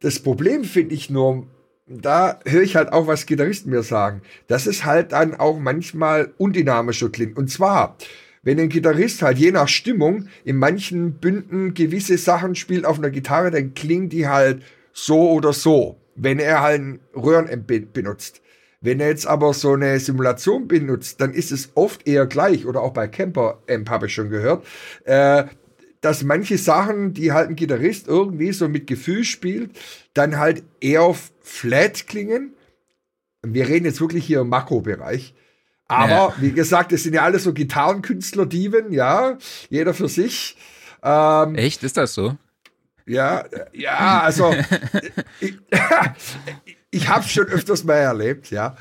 Das Problem finde ich nur, da höre ich halt auch, was Gitarristen mir sagen, dass es halt dann auch manchmal undynamischer klingt. Und zwar, wenn ein Gitarrist halt je nach Stimmung in manchen Bünden gewisse Sachen spielt auf einer Gitarre, dann klingt die halt so oder so, wenn er halt ein Röhrenamp benutzt. Wenn er jetzt aber so eine Simulation benutzt, dann ist es oft eher gleich, oder auch bei Camper Amp habe ich schon gehört, äh, dass manche Sachen, die halt ein Gitarrist irgendwie so mit Gefühl spielt, dann halt eher flat klingen. Wir reden jetzt wirklich hier im Makrobereich. Aber ja. wie gesagt, es sind ja alle so Gitarrenkünstler-Diven, ja, jeder für sich. Ähm, Echt, ist das so? Ja, ja, also (laughs) ich, (laughs) ich habe schon öfters mal erlebt, ja.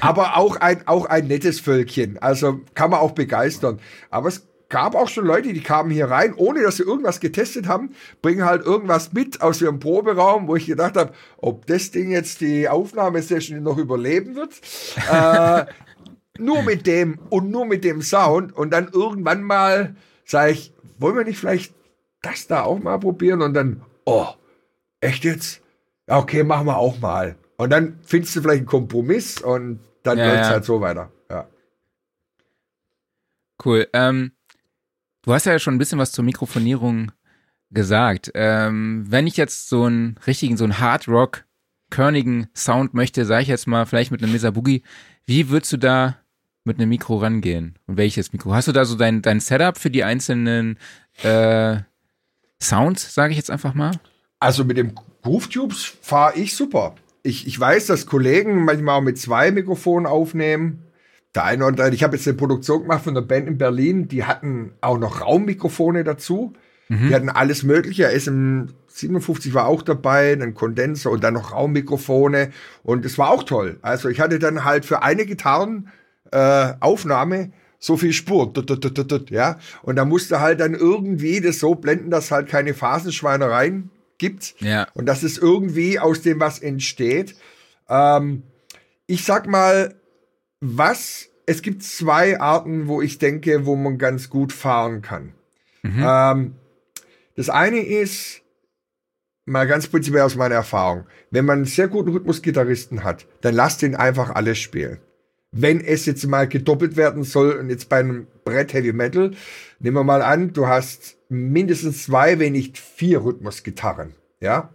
Aber auch ein, auch ein nettes Völkchen. Also kann man auch begeistern. Aber es gab auch schon Leute, die kamen hier rein, ohne dass sie irgendwas getestet haben, bringen halt irgendwas mit aus ihrem Proberaum, wo ich gedacht habe, ob das Ding jetzt die Aufnahmesession noch überleben wird. (laughs) äh, nur mit dem und nur mit dem Sound. Und dann irgendwann mal sage ich, wollen wir nicht vielleicht das da auch mal probieren? Und dann, oh, echt jetzt? Ja, okay, machen wir auch mal. Und dann findest du vielleicht einen Kompromiss und dann ja, läuft es halt so weiter. Ja. Cool. Ähm, du hast ja schon ein bisschen was zur Mikrofonierung gesagt. Ähm, wenn ich jetzt so einen richtigen, so einen Hard Rock, körnigen Sound möchte, sage ich jetzt mal, vielleicht mit einem Mesa Boogie, wie würdest du da mit einem Mikro rangehen? Und welches Mikro? Hast du da so dein, dein Setup für die einzelnen äh, Sounds, sage ich jetzt einfach mal? Also mit dem Groove Tubes fahre ich super ich, ich weiß, dass Kollegen manchmal auch mit zwei Mikrofonen aufnehmen. Der eine oder andere, ich habe jetzt eine Produktion gemacht von einer Band in Berlin, die hatten auch noch Raummikrofone dazu. Mhm. Die hatten alles Mögliche. SM57 war auch dabei, ein Kondenser und dann noch Raummikrofone. Und es war auch toll. Also ich hatte dann halt für eine Gitarrenaufnahme äh, so viel Spur. Ja. Und da musste halt dann irgendwie das so blenden, dass halt keine Phasenschweinereien gibt ja. und dass es irgendwie aus dem was entsteht. Ähm, ich sag mal, was, es gibt zwei Arten, wo ich denke, wo man ganz gut fahren kann. Mhm. Ähm, das eine ist, mal ganz prinzipiell aus meiner Erfahrung, wenn man einen sehr guten Rhythmusgitarristen hat, dann lasst ihn einfach alles spielen. Wenn es jetzt mal gedoppelt werden soll und jetzt bei einem Brett Heavy Metal, nehmen wir mal an, du hast mindestens zwei, wenn nicht vier Rhythmusgitarren. Ja.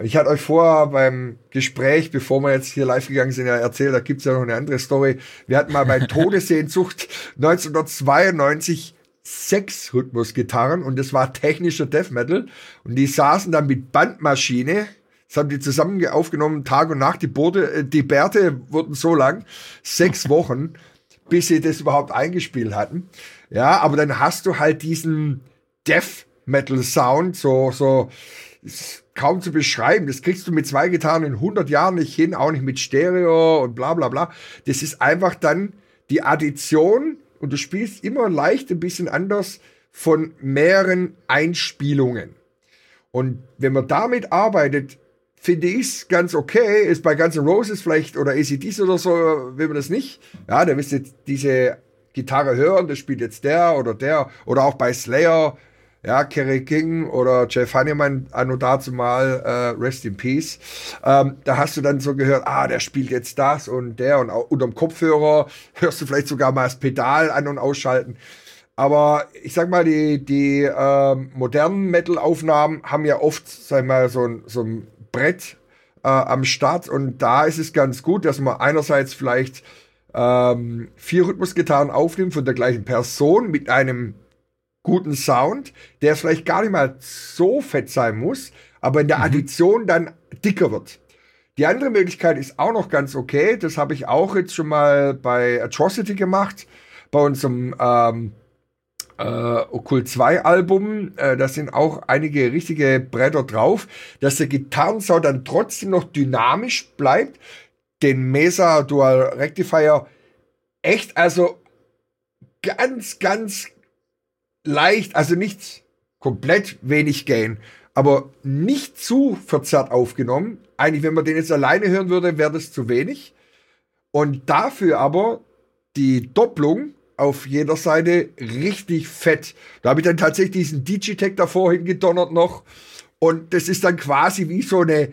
Ich hatte euch vorher beim Gespräch, bevor wir jetzt hier live gegangen sind, ja erzählt, da gibt's ja noch eine andere Story. Wir hatten mal bei (laughs) Todessehnsucht 1992 sechs Rhythmusgitarren und das war technischer Death Metal und die saßen dann mit Bandmaschine das haben die zusammen aufgenommen, Tag und Nacht. Die, Boote, äh, die Bärte wurden so lang, sechs (laughs) Wochen, bis sie das überhaupt eingespielt hatten. Ja, aber dann hast du halt diesen Death Metal Sound, so, so, kaum zu beschreiben. Das kriegst du mit zwei Gitarren in 100 Jahren nicht hin, auch nicht mit Stereo und bla, bla, bla. Das ist einfach dann die Addition und du spielst immer leicht ein bisschen anders von mehreren Einspielungen. Und wenn man damit arbeitet, finde ich ganz okay. Ist bei Guns N' Roses vielleicht oder ACDs oder so, will man das nicht. Ja, da wisst ihr diese Gitarre hören, das spielt jetzt der oder der. Oder auch bei Slayer, ja, Kerry King oder Jeff Hanneman, anno dazu mal, äh, Rest in Peace. Ähm, da hast du dann so gehört, ah, der spielt jetzt das und der und auch unterm Kopfhörer hörst du vielleicht sogar mal das Pedal an- und ausschalten. Aber ich sag mal, die, die ähm, modernen Metal-Aufnahmen haben ja oft, sag mal, so ein, so ein Brett äh, am Start und da ist es ganz gut, dass man einerseits vielleicht ähm, vier Rhythmusgitarren aufnimmt von der gleichen Person mit einem guten Sound, der vielleicht gar nicht mal so fett sein muss, aber in der mhm. Addition dann dicker wird. Die andere Möglichkeit ist auch noch ganz okay. Das habe ich auch jetzt schon mal bei Atrocity gemacht, bei unserem ähm, äh, Okkult 2 Album. Äh, da sind auch einige richtige Bretter drauf, dass der Gitarrensound dann trotzdem noch dynamisch bleibt. Den Mesa Dual Rectifier echt, also ganz, ganz leicht, also nicht komplett wenig Gain, aber nicht zu verzerrt aufgenommen. Eigentlich, wenn man den jetzt alleine hören würde, wäre das zu wenig. Und dafür aber die Doppelung auf jeder Seite richtig fett. Da habe ich dann tatsächlich diesen Digitech davor hingedonnert noch. Und das ist dann quasi wie so eine,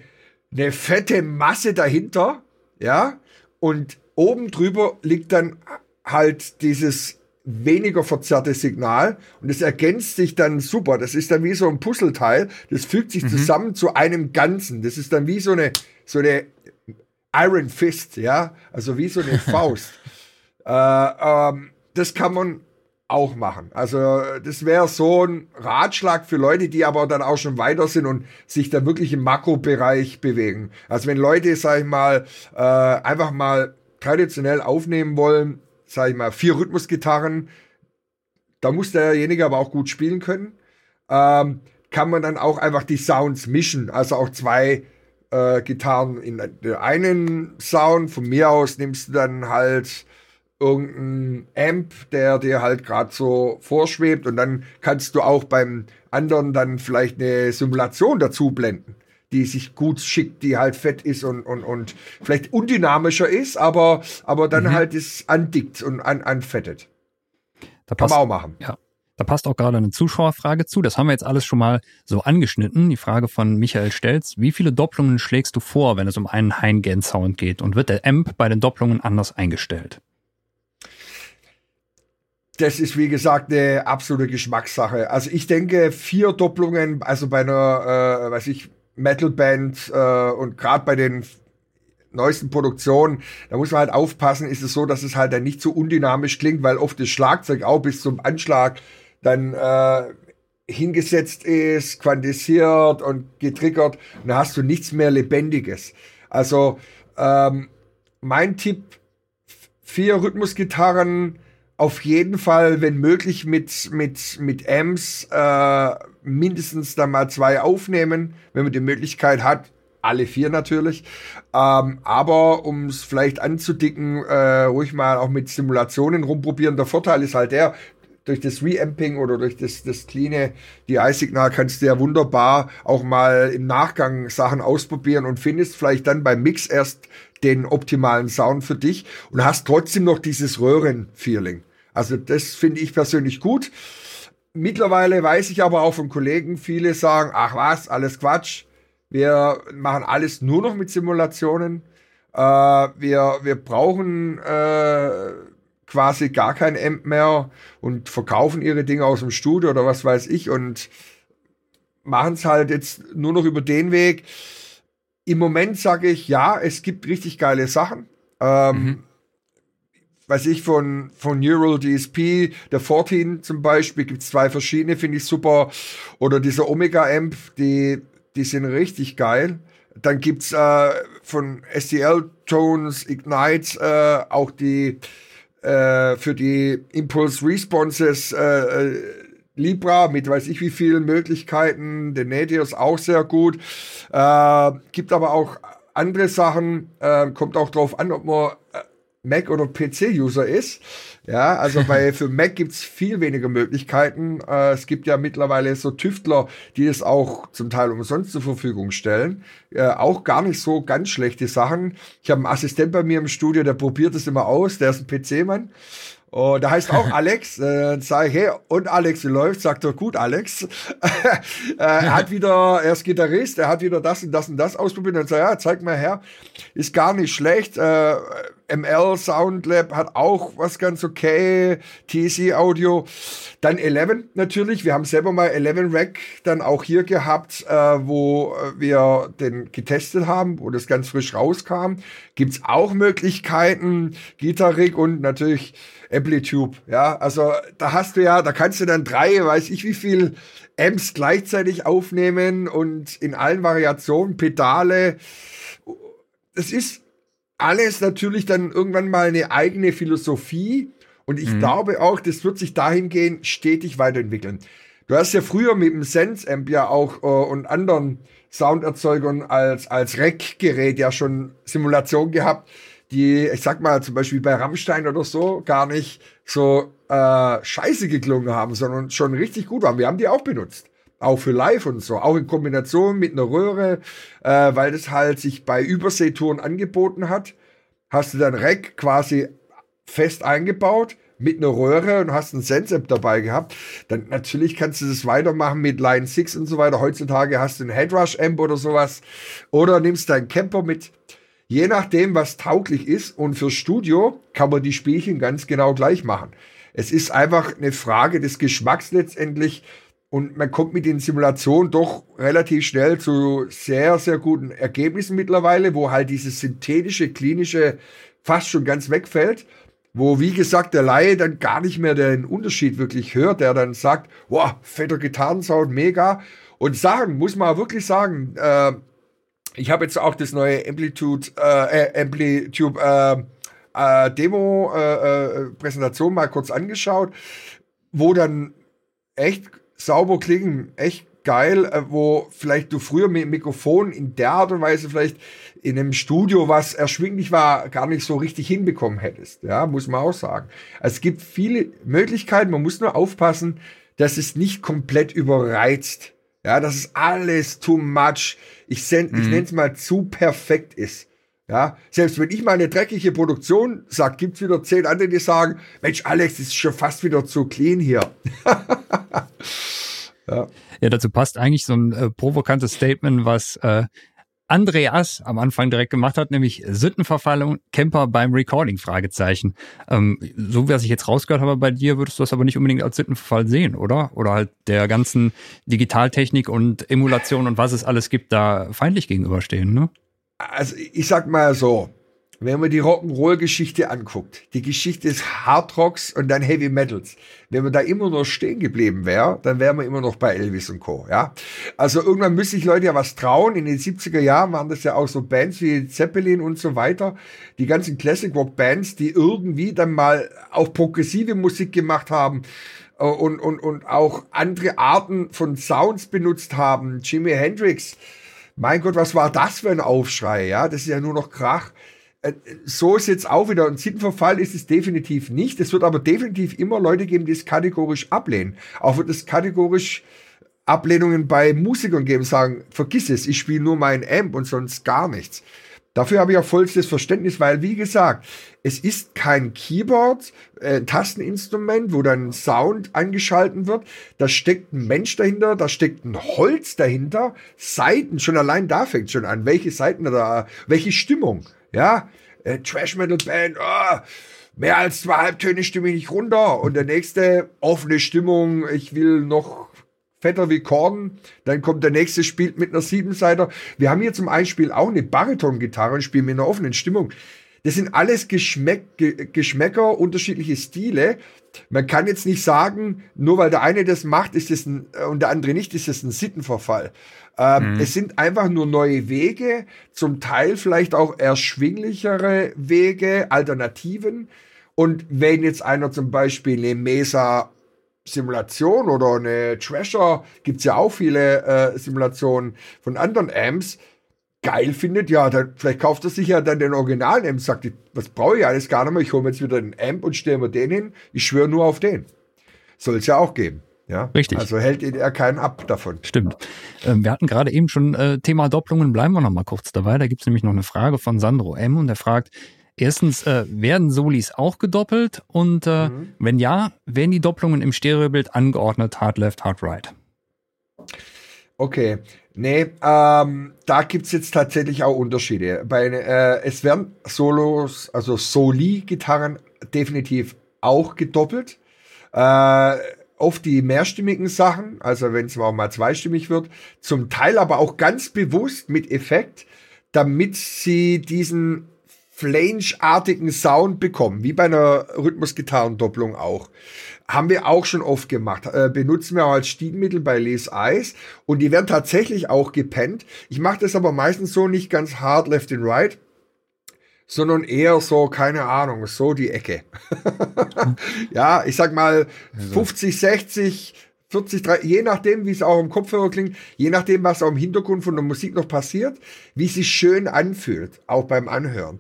eine fette Masse dahinter. Ja. Und oben drüber liegt dann halt dieses weniger verzerrte Signal und es ergänzt sich dann super. Das ist dann wie so ein Puzzleteil. Das fügt sich mhm. zusammen zu einem Ganzen. Das ist dann wie so eine, so eine Iron Fist, ja, also wie so eine (laughs) Faust. äh, ähm, das kann man auch machen. Also das wäre so ein Ratschlag für Leute, die aber dann auch schon weiter sind und sich da wirklich im Makrobereich bewegen. Also wenn Leute, sag ich mal, äh, einfach mal traditionell aufnehmen wollen, sag ich mal, vier Rhythmusgitarren, da muss derjenige aber auch gut spielen können, ähm, kann man dann auch einfach die Sounds mischen. Also auch zwei äh, Gitarren in einen Sound. Von mir aus nimmst du dann halt irgendein Amp, der dir halt gerade so vorschwebt und dann kannst du auch beim anderen dann vielleicht eine Simulation dazu blenden, die sich gut schickt, die halt fett ist und, und, und vielleicht undynamischer ist, aber, aber dann mhm. halt es andickt und an, anfettet. Da Kann man auch machen. Ja. Da passt auch gerade eine Zuschauerfrage zu. Das haben wir jetzt alles schon mal so angeschnitten. Die Frage von Michael Stelz. Wie viele Doppelungen schlägst du vor, wenn es um einen Heingen-Sound geht? Und wird der Amp bei den Doppelungen anders eingestellt? Das ist wie gesagt eine absolute Geschmackssache. Also ich denke, vier Doppelungen, also bei einer, äh, weiß ich, Metalband äh, und gerade bei den neuesten Produktionen, da muss man halt aufpassen, ist es so, dass es halt dann nicht so undynamisch klingt, weil oft das Schlagzeug auch bis zum Anschlag dann äh, hingesetzt ist, quantisiert und getriggert und da hast du nichts mehr Lebendiges. Also ähm, mein Tipp, vier Rhythmusgitarren, auf jeden Fall, wenn möglich, mit, mit, mit Amps äh, mindestens dann mal zwei aufnehmen, wenn man die Möglichkeit hat. Alle vier natürlich. Ähm, aber um es vielleicht anzudicken, äh, ruhig mal auch mit Simulationen rumprobieren. Der Vorteil ist halt der, durch das Reamping oder durch das, das cleane DI-Signal kannst du ja wunderbar auch mal im Nachgang Sachen ausprobieren und findest vielleicht dann beim Mix erst den optimalen Sound für dich und hast trotzdem noch dieses Röhren-Feeling. Also das finde ich persönlich gut. Mittlerweile weiß ich aber auch von Kollegen, viele sagen, ach was, alles Quatsch. Wir machen alles nur noch mit Simulationen. Äh, wir, wir brauchen äh, quasi gar kein Amp mehr und verkaufen ihre Dinge aus dem Studio oder was weiß ich und machen es halt jetzt nur noch über den Weg. Im Moment sage ich, ja, es gibt richtig geile Sachen. Ähm, mhm weiß ich, von, von Neural DSP, der 14 zum Beispiel, gibt's zwei verschiedene, finde ich super. Oder dieser Omega-Amp, die, die sind richtig geil. Dann gibt's äh, von STL Tones, Ignite, äh, auch die äh, für die Impulse Responses äh, äh, Libra mit weiß ich wie vielen Möglichkeiten. Der Nadir ist auch sehr gut. Äh, gibt aber auch andere Sachen. Äh, kommt auch drauf an, ob man äh, Mac oder PC-User ist. Ja, also bei (laughs) für Mac gibt's viel weniger Möglichkeiten. Äh, es gibt ja mittlerweile so Tüftler, die es auch zum Teil umsonst zur Verfügung stellen. Äh, auch gar nicht so ganz schlechte Sachen. Ich habe einen Assistent bei mir im Studio, der probiert es immer aus. Der ist ein PC-Mann. Und da heißt auch Alex. (laughs) Äh, sage ich, hey, und Alex, wie läuft? Sagt er, gut, Alex. (laughs) äh, er hat wieder, er ist Gitarrist, er hat wieder das und das und das ausprobiert. Und sagt, ja, zeig mal her. Ist gar nicht schlecht. Äh, ML Soundlab hat auch was ganz okay. TC Audio. Dann 11 natürlich. Wir haben selber mal 11 Rack dann auch hier gehabt, äh, wo wir den getestet haben, wo das ganz frisch rauskam. Gibt's auch Möglichkeiten. Gitarrig und natürlich Amplitude. Ja, also da hast du ja, da kannst du dann drei, weiß ich wie viel Amps gleichzeitig aufnehmen und in allen Variationen, Pedale. Es ist alles natürlich dann irgendwann mal eine eigene Philosophie. Und ich mhm. glaube auch, das wird sich dahingehend stetig weiterentwickeln. Du hast ja früher mit dem Sense Amp ja auch äh, und anderen Sounderzeugern als, als Rack-Gerät ja schon Simulation gehabt die, ich sag mal, zum Beispiel bei Rammstein oder so, gar nicht so äh, scheiße geklungen haben, sondern schon richtig gut waren. Wir haben die auch benutzt. Auch für live und so, auch in Kombination mit einer Röhre, äh, weil das halt sich bei Überseetouren angeboten hat. Hast du dann Rack quasi fest eingebaut mit einer Röhre und hast ein Sense-App dabei gehabt, dann natürlich kannst du das weitermachen mit Line 6 und so weiter. Heutzutage hast du ein Headrush-Amp oder sowas. Oder nimmst deinen Camper mit. Je nachdem, was tauglich ist und fürs Studio kann man die Spielchen ganz genau gleich machen. Es ist einfach eine Frage des Geschmacks letztendlich und man kommt mit den Simulationen doch relativ schnell zu sehr, sehr guten Ergebnissen mittlerweile, wo halt dieses synthetische, klinische fast schon ganz wegfällt wo, wie gesagt, der Laie dann gar nicht mehr den Unterschied wirklich hört, der dann sagt, wow, fetter Gitarrensound, mega. Und sagen, muss man wirklich sagen, äh, ich habe jetzt auch das neue Amplitude, äh, äh Amplitude äh, äh, Demo äh, äh, mal kurz angeschaut, wo dann echt sauber klingen, echt geil, äh, wo vielleicht du früher mit Mikrofon in der Art und Weise vielleicht in einem Studio, was erschwinglich war, gar nicht so richtig hinbekommen hättest. Ja, muss man auch sagen. Es gibt viele Möglichkeiten, man muss nur aufpassen, dass es nicht komplett überreizt ja, dass es alles too much, ich, mhm. ich nenne es mal zu perfekt ist. Ja, selbst wenn ich mal eine dreckige Produktion sage, gibt's wieder zehn andere, die sagen, Mensch, Alex, ist schon fast wieder zu clean hier. (laughs) ja. ja, dazu passt eigentlich so ein äh, provokantes Statement, was äh, Andreas am Anfang direkt gemacht hat, nämlich Sittenverfallung, Camper beim Recording, Fragezeichen. Ähm, so wie ich jetzt rausgehört habe bei dir, würdest du das aber nicht unbedingt als Sittenverfall sehen, oder? Oder halt der ganzen Digitaltechnik und Emulation und was es alles gibt, da feindlich gegenüberstehen, ne? Also ich sag mal so, wenn man die Rock'n'Roll-Geschichte anguckt, die Geschichte des Hardrocks und dann Heavy Metals, wenn man da immer noch stehen geblieben wäre, dann wären wir immer noch bei Elvis und Co. Ja, also irgendwann müsste sich Leute ja was trauen. In den 70er Jahren waren das ja auch so Bands wie Zeppelin und so weiter, die ganzen Classic Rock Bands, die irgendwie dann mal auch progressive Musik gemacht haben äh, und und und auch andere Arten von Sounds benutzt haben. Jimi Hendrix, mein Gott, was war das für ein Aufschrei? Ja, das ist ja nur noch Krach. Äh, so ist jetzt auch wieder ein Sittenverfall ist es definitiv nicht. Es wird aber definitiv immer Leute geben, die es kategorisch ablehnen. Auch wird es kategorisch Ablehnungen bei Musikern geben, sagen, vergiss es, ich spiele nur meinen Amp und sonst gar nichts. Dafür habe ich auch vollstes Verständnis, weil, wie gesagt, es ist kein Keyboard, äh, Tasteninstrument, wo dann Sound angeschalten wird. Da steckt ein Mensch dahinter, da steckt ein Holz dahinter, Seiten, schon allein da fängt schon an, welche Seiten da, welche Stimmung. Ja, äh, Trash Metal Band, oh, mehr als zwei Halbtöne stimme ich nicht runter. Und der nächste, offene Stimmung, ich will noch fetter wie Korn. Dann kommt der nächste, spielt mit einer Siebenseiter. Wir haben hier zum Beispiel auch eine Bariton-Gitarre und spielen mit einer offenen Stimmung. Das sind alles Geschmäck, Ge Geschmäcker, unterschiedliche Stile. Man kann jetzt nicht sagen, nur weil der eine das macht, ist das ein, äh, und der andere nicht, ist das ein Sittenverfall. Ähm, mhm. Es sind einfach nur neue Wege, zum Teil vielleicht auch erschwinglichere Wege, Alternativen. Und wenn jetzt einer zum Beispiel eine Mesa Simulation oder eine Trasher, gibt's ja auch viele äh, Simulationen von anderen Amps, geil findet, ja, dann vielleicht kauft er sich ja dann den originalen Amp, sagt, was brauche ich alles gar nicht mehr, ich hole mir jetzt wieder den Amp und stelle mir den hin, ich schwöre nur auf den. Soll es ja auch geben. Ja, richtig. Also hält er keinen ab davon. Stimmt. Ähm, wir hatten gerade eben schon äh, Thema Doppelungen, bleiben wir noch mal kurz dabei. Da gibt es nämlich noch eine Frage von Sandro M. und er fragt, erstens, äh, werden Solis auch gedoppelt? Und äh, mhm. wenn ja, werden die Doppelungen im Stereobild angeordnet, Hard Left, Hard Right? Okay, nee, ähm, da gibt's jetzt tatsächlich auch Unterschiede. Bei, äh, es werden Solos, also Soli-Gitarren definitiv auch gedoppelt. Äh, oft die mehrstimmigen Sachen, also wenn es mal zweistimmig wird, zum Teil aber auch ganz bewusst mit Effekt, damit sie diesen Flange-artigen Sound bekommen, wie bei einer Rhythmusgitarrendopplung auch. Haben wir auch schon oft gemacht. Äh, benutzen wir auch als Stilmittel bei Les Eyes. Und die werden tatsächlich auch gepennt. Ich mache das aber meistens so nicht ganz hard left and right, sondern eher so, keine Ahnung, so die Ecke. (laughs) ja, ich sag mal 50, 60, 40, 30, je nachdem, wie es auch im Kopfhörer klingt, je nachdem, was auch im Hintergrund von der Musik noch passiert, wie es sich schön anfühlt, auch beim Anhören.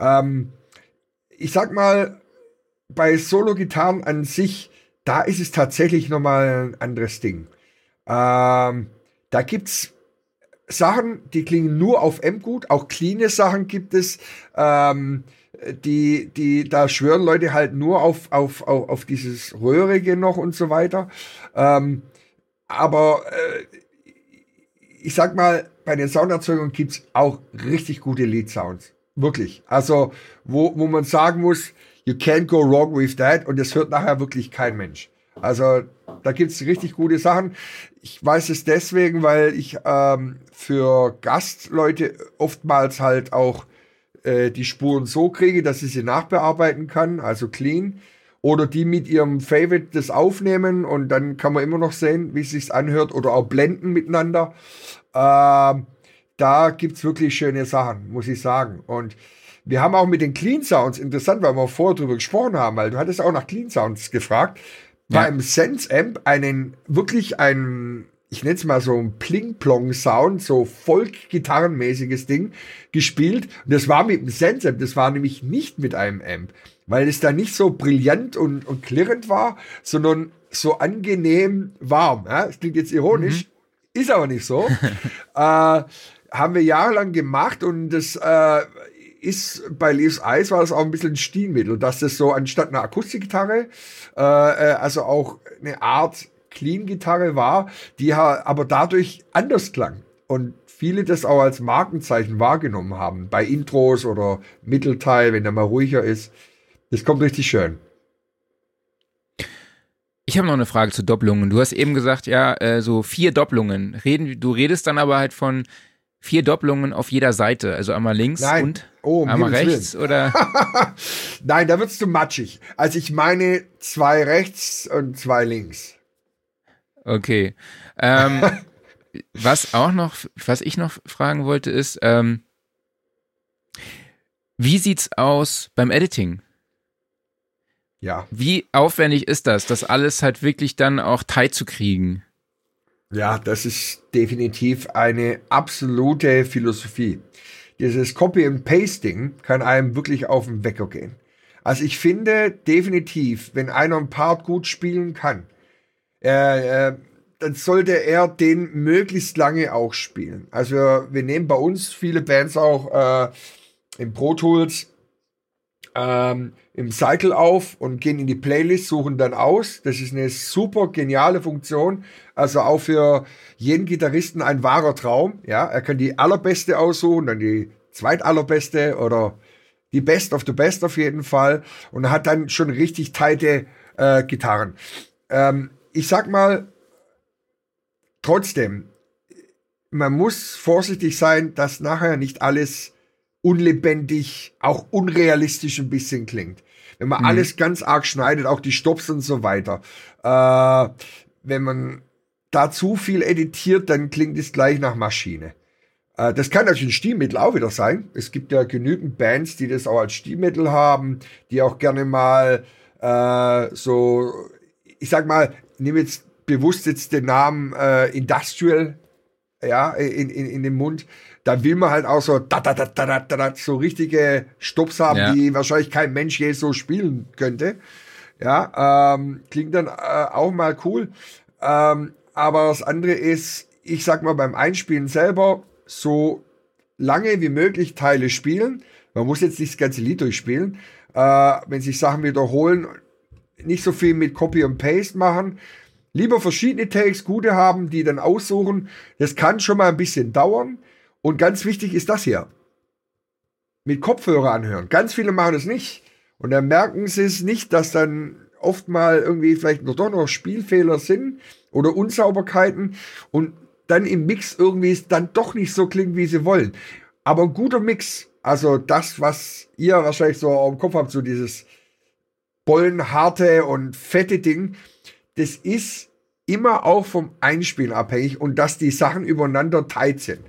Ähm, ich sag mal, bei Solo-Gitarren an sich, da ist es tatsächlich nochmal ein anderes Ding. Ähm, da gibt's Sachen, die klingen nur auf M gut, auch cleane Sachen gibt es, ähm, die, die, da schwören Leute halt nur auf, auf, auf, auf dieses Röhrige noch und so weiter. Ähm, aber äh, ich sag mal, bei den Sounderzeugungen gibt's auch richtig gute Lead-Sounds. Wirklich. Also, wo, wo man sagen muss, you can't go wrong with that und das hört nachher wirklich kein Mensch. Also da gibt's richtig gute Sachen. Ich weiß es deswegen, weil ich ähm, für Gastleute oftmals halt auch äh, die Spuren so kriege, dass ich sie nachbearbeiten kann, also clean. Oder die mit ihrem Favorite das aufnehmen und dann kann man immer noch sehen, wie es sich anhört oder auch blenden miteinander. Ähm, da gibt's wirklich schöne Sachen, muss ich sagen. Und wir haben auch mit den Clean Sounds, interessant, weil wir vorher drüber gesprochen haben, weil du hattest auch nach Clean Sounds gefragt, ja. beim Sense Amp einen, wirklich ein, ich nenne es mal so ein Pling-Plong-Sound, so Folk-Gitarrenmäßiges Ding gespielt. Und das war mit dem Sense Amp, das war nämlich nicht mit einem Amp, weil es da nicht so brillant und, und klirrend war, sondern so angenehm warm. Ja? Das klingt jetzt ironisch, mhm. ist aber nicht so. (laughs) äh, haben wir jahrelang gemacht und das äh, ist bei Leaves Eyes war das auch ein bisschen ein Stilmittel, dass das so anstatt einer Akustikgitarre, äh, äh, also auch eine Art Clean-Gitarre war, die aber dadurch anders klang. Und viele das auch als Markenzeichen wahrgenommen haben. Bei Intros oder Mittelteil, wenn der mal ruhiger ist. Das kommt richtig schön. Ich habe noch eine Frage zu Doppelungen. Du hast eben gesagt, ja, äh, so vier Doppelungen. Reden, du redest dann aber halt von vier Doppelungen auf jeder Seite, also einmal links Nein. und oh, um einmal rechts Willen. oder? (laughs) Nein, da wird's zu matschig. Also ich meine zwei rechts und zwei links. Okay. Ähm, (laughs) was auch noch, was ich noch fragen wollte, ist, ähm, wie sieht's aus beim Editing? Ja. Wie aufwendig ist das, das alles halt wirklich dann auch tight zu kriegen? Ja, das ist definitiv eine absolute Philosophie. Dieses Copy and Pasting kann einem wirklich auf den Wecker gehen. Also ich finde definitiv, wenn einer ein Part gut spielen kann, äh, äh, dann sollte er den möglichst lange auch spielen. Also wir nehmen bei uns viele Bands auch äh, im Pro Tools ähm, im Cycle auf und gehen in die Playlist, suchen dann aus. Das ist eine super geniale Funktion. Also auch für jeden Gitarristen ein wahrer Traum. Ja, er kann die allerbeste aussuchen, dann die zweitallerbeste oder die Best of the Best auf jeden Fall und hat dann schon richtig teite äh, Gitarren. Ähm, ich sag mal, trotzdem, man muss vorsichtig sein, dass nachher nicht alles unlebendig, auch unrealistisch ein bisschen klingt. Wenn man mhm. alles ganz arg schneidet, auch die Stops und so weiter. Äh, wenn man da zu viel editiert, dann klingt es gleich nach Maschine. Äh, das kann natürlich ein Stilmittel auch wieder sein. Es gibt ja genügend Bands, die das auch als Stilmittel haben, die auch gerne mal äh, so, ich sag mal, nehme jetzt bewusst jetzt den Namen äh, Industrial ja, in, in, in den Mund. Da will man halt auch so, da, da, da, da, da, da, so richtige Stops haben, ja. die wahrscheinlich kein Mensch je so spielen könnte. Ja, ähm, klingt dann äh, auch mal cool. Ähm, aber das andere ist, ich sag mal, beim Einspielen selber so lange wie möglich Teile spielen. Man muss jetzt nicht das ganze Lied durchspielen. Äh, wenn sich Sachen wiederholen, nicht so viel mit Copy und Paste machen. Lieber verschiedene Takes, gute haben, die dann aussuchen. Das kann schon mal ein bisschen dauern. Und ganz wichtig ist das hier. Mit Kopfhörer anhören. Ganz viele machen es nicht. Und dann merken sie es nicht, dass dann oft mal irgendwie vielleicht noch doch noch Spielfehler sind oder Unsauberkeiten und dann im Mix irgendwie es dann doch nicht so klingt, wie sie wollen. Aber ein guter Mix, also das, was ihr wahrscheinlich so im Kopf habt, so dieses bollenharte und fette Ding, das ist immer auch vom Einspielen abhängig und dass die Sachen übereinander tight sind.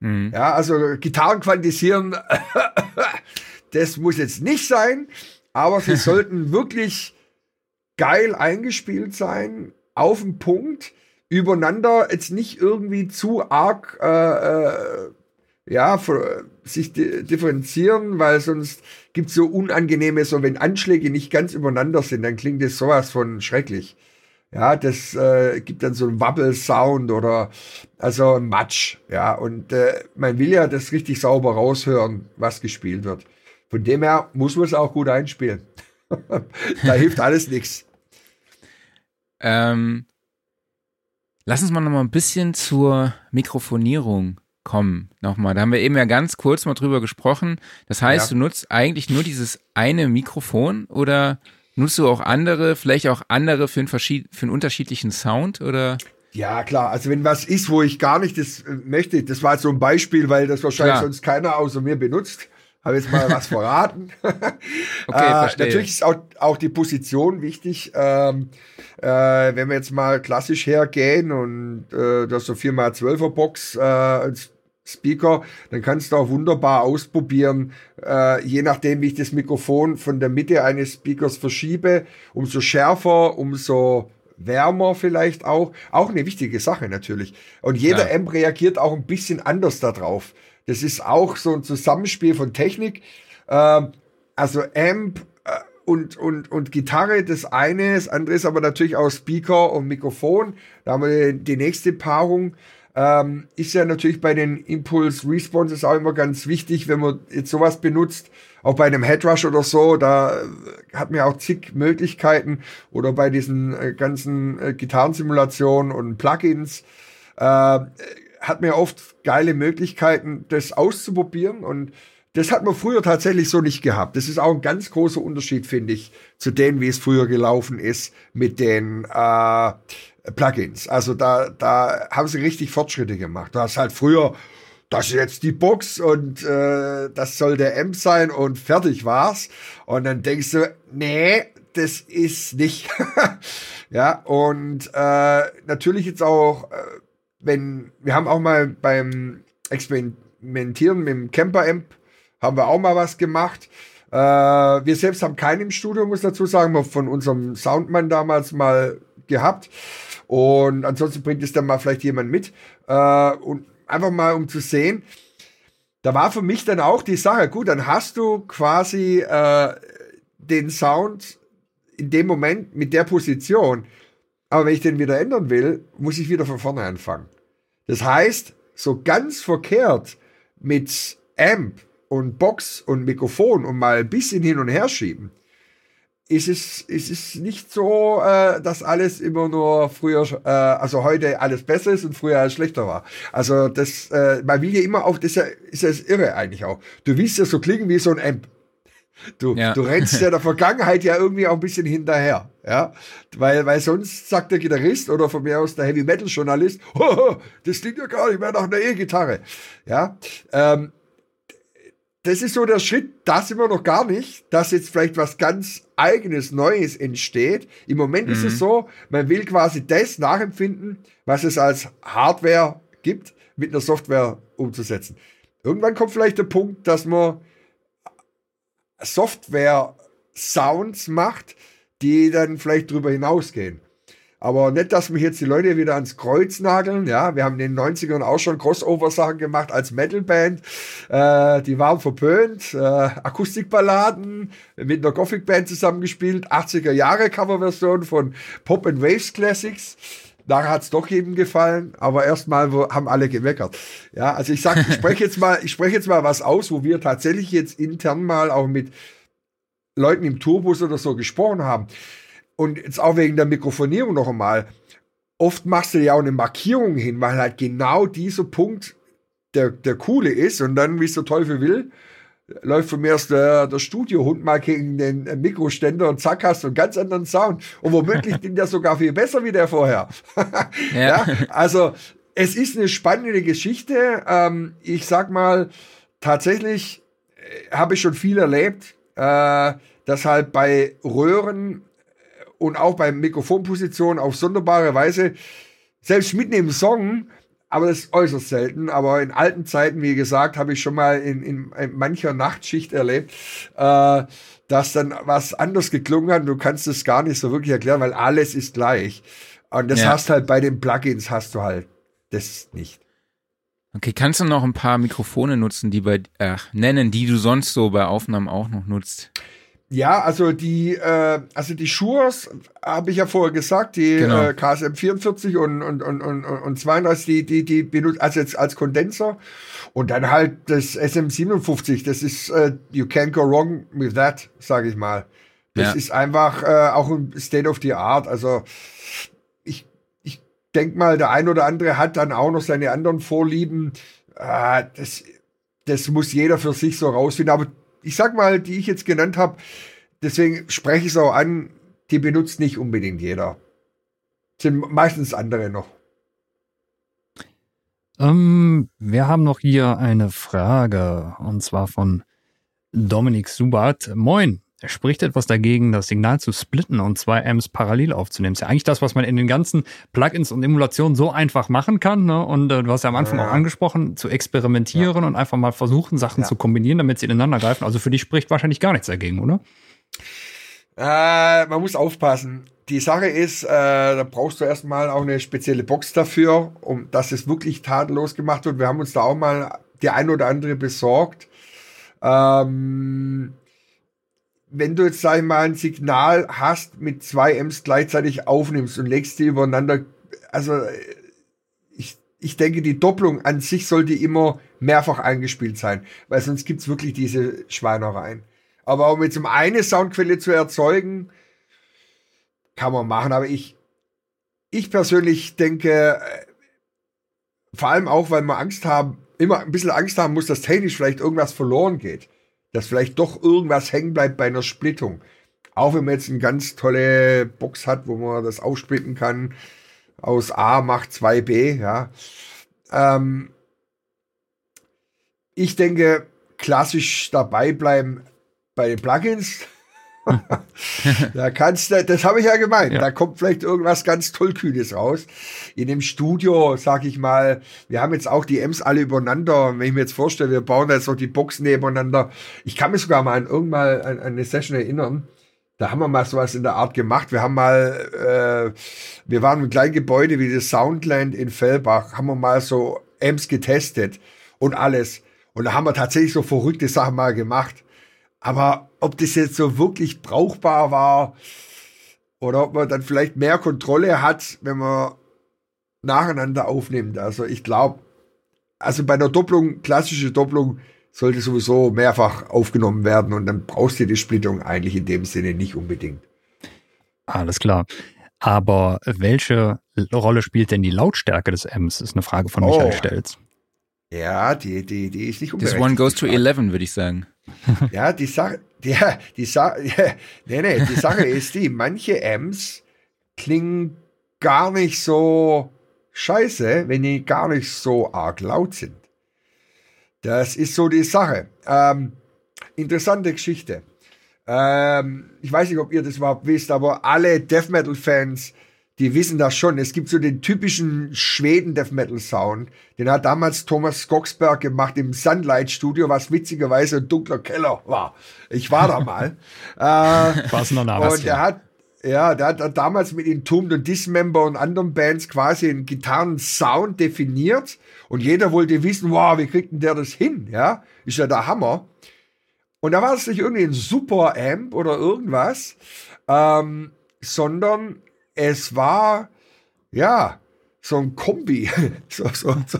Mhm. Ja, also Gitarren quantisieren, (laughs) das muss jetzt nicht sein, aber sie (laughs) sollten wirklich geil eingespielt sein, auf den Punkt, übereinander jetzt nicht irgendwie zu arg äh, äh, ja, sich differenzieren, weil sonst gibt es so unangenehme, so wenn Anschläge nicht ganz übereinander sind, dann klingt das sowas von schrecklich. Ja, das äh, gibt dann so einen Wabble-Sound oder also ein Matsch. Ja, und äh, man will ja das richtig sauber raushören, was gespielt wird. Von dem her muss man es auch gut einspielen. (laughs) da hilft alles nichts. Ähm, lass uns mal noch mal ein bisschen zur Mikrofonierung kommen. Nochmal, da haben wir eben ja ganz kurz mal drüber gesprochen. Das heißt, ja. du nutzt eigentlich nur dieses eine Mikrofon oder nutzt du auch andere, vielleicht auch andere für einen, für einen unterschiedlichen Sound oder? Ja, klar. Also wenn was ist, wo ich gar nicht das äh, möchte, das war jetzt so ein Beispiel, weil das wahrscheinlich klar. sonst keiner außer mir benutzt. Habe jetzt mal was (laughs) verraten. okay, (laughs) äh, natürlich ist auch, auch die Position wichtig. Ähm, äh, wenn wir jetzt mal klassisch hergehen und äh, das so 4x12er Box äh, Speaker, dann kannst du auch wunderbar ausprobieren, äh, je nachdem, wie ich das Mikrofon von der Mitte eines Speakers verschiebe, umso schärfer, umso wärmer vielleicht auch. Auch eine wichtige Sache natürlich. Und jeder ja. Amp reagiert auch ein bisschen anders darauf. Das ist auch so ein Zusammenspiel von Technik. Ähm, also Amp äh, und, und, und Gitarre, das eine, das andere ist aber natürlich auch Speaker und Mikrofon. Da haben wir die nächste Paarung. Ähm, ist ja natürlich bei den Impulse Responses auch immer ganz wichtig, wenn man jetzt sowas benutzt. Auch bei einem Headrush oder so, da hat man ja auch zig Möglichkeiten. Oder bei diesen äh, ganzen äh, Gitarrensimulationen und Plugins. Äh, hat man ja oft geile Möglichkeiten, das auszuprobieren und das hat man früher tatsächlich so nicht gehabt. Das ist auch ein ganz großer Unterschied, finde ich, zu dem, wie es früher gelaufen ist mit den äh, Plugins. Also da, da haben sie richtig Fortschritte gemacht. Du hast halt früher, das ist jetzt die Box und äh, das soll der Amp sein und fertig war's. Und dann denkst du, nee, das ist nicht. (laughs) ja, und äh, natürlich jetzt auch. Äh, wenn, wir haben auch mal beim Experimentieren mit dem Camper-Amp, haben wir auch mal was gemacht. Äh, wir selbst haben keinen im Studio, muss dazu sagen, wir von unserem Soundmann damals mal gehabt. Und ansonsten bringt es dann mal vielleicht jemand mit. Äh, und einfach mal, um zu sehen, da war für mich dann auch die Sache, gut, dann hast du quasi äh, den Sound in dem Moment mit der Position. Aber wenn ich den wieder ändern will, muss ich wieder von vorne anfangen. Das heißt, so ganz verkehrt mit Amp und Box und Mikrofon und mal ein bisschen hin und her schieben, ist es, ist es nicht so, äh, dass alles immer nur früher, äh, also heute alles besser ist und früher alles schlechter war. Also das, äh, man will ja immer auf, das ist ja, ist ja das irre eigentlich auch. Du willst ja so klingen wie so ein Amp. Du, ja. du rennst ja der Vergangenheit ja irgendwie auch ein bisschen hinterher, ja, weil, weil sonst sagt der Gitarrist oder von mir aus der Heavy Metal Journalist, (laughs) oh, das klingt ja gar nicht mehr nach einer E-Gitarre, ja. Ähm, das ist so der Schritt, da sind wir noch gar nicht, dass jetzt vielleicht was ganz eigenes, Neues entsteht. Im Moment mhm. ist es mhm. so, man will quasi das nachempfinden, was es als Hardware gibt, mit einer Software umzusetzen. Irgendwann kommt vielleicht der Punkt, dass man Software-Sounds macht, die dann vielleicht darüber hinausgehen. Aber nicht, dass mich jetzt die Leute wieder ans Kreuz nageln. Ja, wir haben in den 90ern auch schon Crossover-Sachen gemacht als Metalband. Äh, die waren verpönt. Äh, Akustikballaden mit einer Gothic-Band zusammengespielt. 80er Jahre Coverversion von Pop and Waves Classics. Nachher hat's doch jedem gefallen, aber erstmal haben alle gemeckert. Ja, also ich sag, ich (laughs) spreche jetzt mal, ich spreche jetzt mal was aus, wo wir tatsächlich jetzt intern mal auch mit Leuten im Tourbus oder so gesprochen haben und jetzt auch wegen der Mikrofonierung noch einmal, oft machst du ja auch eine Markierung hin, weil halt genau dieser Punkt der, der coole ist und dann, wie es der Teufel will, läuft von mir erst der, der Studiohund mal gegen den Mikroständer und zack hast du einen ganz anderen Sound. Und womöglich (laughs) klingt der sogar viel besser wie der vorher. (laughs) ja. ja. Also es ist eine spannende Geschichte. Ähm, ich sag mal, tatsächlich äh, habe ich schon viel erlebt, äh, dass halt bei Röhren und auch bei Mikrofonpositionen auf sonderbare Weise, selbst mitten im Song, aber das ist äußerst selten. Aber in alten Zeiten, wie gesagt, habe ich schon mal in, in, in mancher Nachtschicht erlebt, äh, dass dann was anders geklungen hat. Du kannst es gar nicht so wirklich erklären, weil alles ist gleich. Und das ja. hast halt bei den Plugins hast du halt das nicht. Okay, kannst du noch ein paar Mikrofone nutzen, die bei äh, nennen, die du sonst so bei Aufnahmen auch noch nutzt? Ja, also die, äh, also die Schurs habe ich ja vorher gesagt, die genau. äh, KSM 44 und, und, und, und, und 32, die, die, die benutzt, also jetzt als Kondenser. Und dann halt das SM 57, das ist, äh, you can't go wrong with that, sage ich mal. Das ja. ist einfach äh, auch ein State of the Art. Also ich, ich denke mal, der ein oder andere hat dann auch noch seine anderen Vorlieben. Äh, das, das muss jeder für sich so rausfinden. Aber ich sag mal, die ich jetzt genannt habe, deswegen spreche ich es auch an, die benutzt nicht unbedingt jeder. Sind meistens andere noch. Ähm, wir haben noch hier eine Frage und zwar von Dominik Subat. Moin, er spricht etwas dagegen, das Signal zu splitten und zwei Amps parallel aufzunehmen. Das ist ja eigentlich das, was man in den ganzen Plugins und Emulationen so einfach machen kann. Ne? Und äh, du hast ja am Anfang ja. auch angesprochen, zu experimentieren ja. und einfach mal versuchen, Sachen ja. zu kombinieren, damit sie ineinander greifen. Also für dich spricht wahrscheinlich gar nichts dagegen, oder? Äh, man muss aufpassen. Die Sache ist, äh, da brauchst du erstmal auch eine spezielle Box dafür, um dass es wirklich tadellos gemacht wird. Wir haben uns da auch mal die ein oder andere besorgt. Ähm, wenn du jetzt, sag ich mal, ein Signal hast, mit zwei Amps gleichzeitig aufnimmst und legst die übereinander, also ich, ich denke, die Doppelung an sich sollte immer mehrfach eingespielt sein, weil sonst gibt's wirklich diese Schweinereien. Aber um jetzt um eine Soundquelle zu erzeugen, kann man machen, aber ich, ich persönlich denke, vor allem auch, weil wir Angst haben, immer ein bisschen Angst haben muss, dass technisch vielleicht irgendwas verloren geht dass vielleicht doch irgendwas hängen bleibt bei einer Splittung. Auch wenn man jetzt eine ganz tolle Box hat, wo man das aufsplitten kann, aus A macht 2B, ja. Ähm, ich denke, klassisch dabei bleiben bei den Plugins. (laughs) da kannst du, das habe ich ja gemeint, ja. da kommt vielleicht irgendwas ganz Tollkühnes raus. In dem Studio, sag ich mal, wir haben jetzt auch die Ems alle übereinander. Wenn ich mir jetzt vorstelle, wir bauen jetzt noch die Boxen nebeneinander. Ich kann mich sogar mal an irgendwann an, an eine Session erinnern. Da haben wir mal sowas in der Art gemacht. Wir haben mal, äh, wir waren im kleinen Gebäude wie das Soundland in Fellbach, haben wir mal so Ems getestet und alles. Und da haben wir tatsächlich so verrückte Sachen mal gemacht. Aber ob das jetzt so wirklich brauchbar war oder ob man dann vielleicht mehr Kontrolle hat, wenn man nacheinander aufnimmt. Also ich glaube, also bei einer Doppelung, klassische Doppelung, sollte sowieso mehrfach aufgenommen werden und dann brauchst du die Splittung eigentlich in dem Sinne nicht unbedingt. Alles klar. Aber welche Rolle spielt denn die Lautstärke des Ms? Ist eine Frage von Michael oh. Stelz. Ja, die, die, die ist nicht unberechtigt. This one goes to 11, würde ich sagen. (laughs) Ja, die Sache, die, die Sache, (laughs) nee, nee, die Sache ist die, manche Amps klingen gar nicht so scheiße, wenn die gar nicht so arg laut sind. Das ist so die Sache. Ähm, interessante Geschichte. Ähm, ich weiß nicht, ob ihr das überhaupt wisst, aber alle Death Metal Fans, die wissen das schon. Es gibt so den typischen Schweden Death Metal Sound. Den hat damals Thomas Skogsberg gemacht im Sunlight Studio, was witzigerweise ein dunkler Keller war. Ich war da mal. (laughs) äh, noch und der hat, ja, der hat damals mit Entombed und Dismember und anderen Bands quasi einen Gitarren-Sound definiert. Und jeder wollte wissen, wow, wie kriegt denn der das hin? Ja, ist ja der Hammer. Und da war es nicht irgendwie ein Super Amp oder irgendwas, ähm, sondern es war, ja, so ein Kombi, (laughs) so, so, so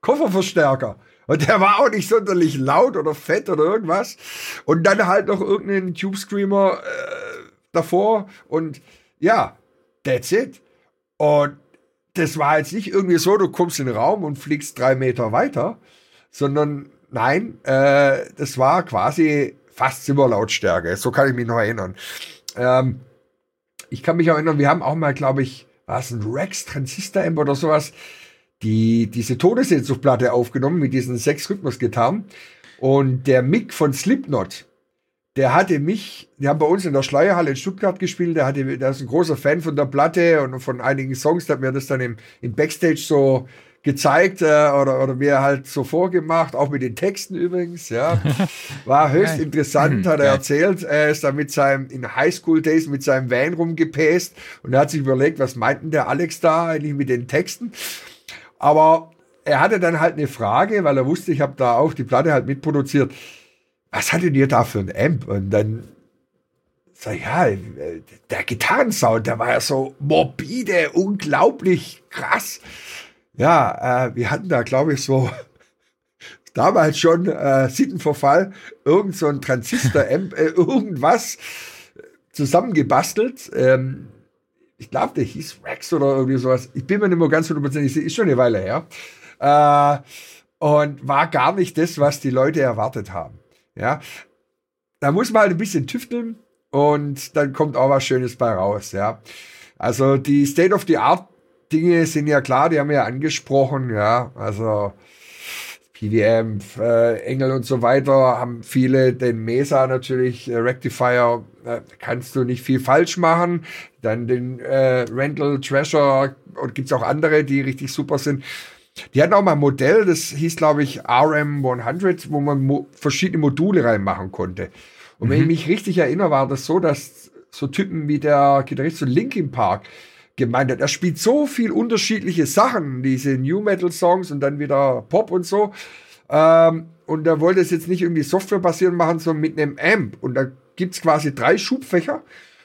Kofferverstärker. Und der war auch nicht sonderlich laut oder fett oder irgendwas. Und dann halt noch irgendeinen Tube Screamer äh, davor. Und ja, that's it. Und das war jetzt nicht irgendwie so, du kommst in den Raum und fliegst drei Meter weiter, sondern nein, äh, das war quasi fast Zimmerlautstärke. So kann ich mich noch erinnern. Ähm, ich kann mich auch erinnern, wir haben auch mal, glaube ich, war es ein Rex Transistor Amp oder sowas, die, diese Todessehnsuchtplatte aufgenommen mit diesen sechs Rhythmusgitarren. Und der Mick von Slipknot, der hatte mich, die haben bei uns in der Schleierhalle in Stuttgart gespielt, der hatte, der ist ein großer Fan von der Platte und von einigen Songs, der hat mir das dann im, im Backstage so gezeigt äh, oder, oder mir halt so vorgemacht, auch mit den Texten übrigens, ja. (laughs) War höchst interessant, hat er erzählt. Er ist da mit seinem, in Highschool Days mit seinem Van rumgepäst und er hat sich überlegt, was meint denn der Alex da eigentlich mit den Texten? Aber er hatte dann halt eine Frage, weil er wusste, ich habe da auch die Platte halt mitproduziert. Was hattet ihr da für ein Amp? Und dann sag ich, ja, äh, der Gitarrensound, der war ja so morbide, unglaublich krass. Ja, äh, wir hatten da, glaube ich, so (laughs) damals schon äh, Sittenverfall, irgend so ein Transistor-Amp, äh, irgendwas zusammengebastelt. Ähm, ich glaube, der hieß Rex oder irgendwie sowas. Ich bin mir nicht mehr ganz hundertprozentig sicher, ist schon eine Weile her. Äh, und war gar nicht das, was die Leute erwartet haben. Ja, da muss man halt ein bisschen tüfteln und dann kommt auch was Schönes bei raus. Ja, also die State of the Art Dinge sind ja klar, die haben wir ja angesprochen. Ja, also PWM, äh, Engel und so weiter haben viele den Mesa natürlich, äh, Rectifier, äh, kannst du nicht viel falsch machen. Dann den äh, Rental Treasure und gibt's auch andere, die richtig super sind. Die hatten auch mal ein Modell, das hieß, glaube ich, RM100, wo man mo verschiedene Module reinmachen konnte. Und wenn ich mich richtig erinnere, war das so, dass so Typen wie der Gitarrist von Linkin Park gemeint hat, er spielt so viel unterschiedliche Sachen, diese New Metal Songs und dann wieder Pop und so. Ähm, und er wollte es jetzt nicht irgendwie softwarebasiert machen, sondern mit einem Amp. Und da gibt's quasi drei Schubfächer,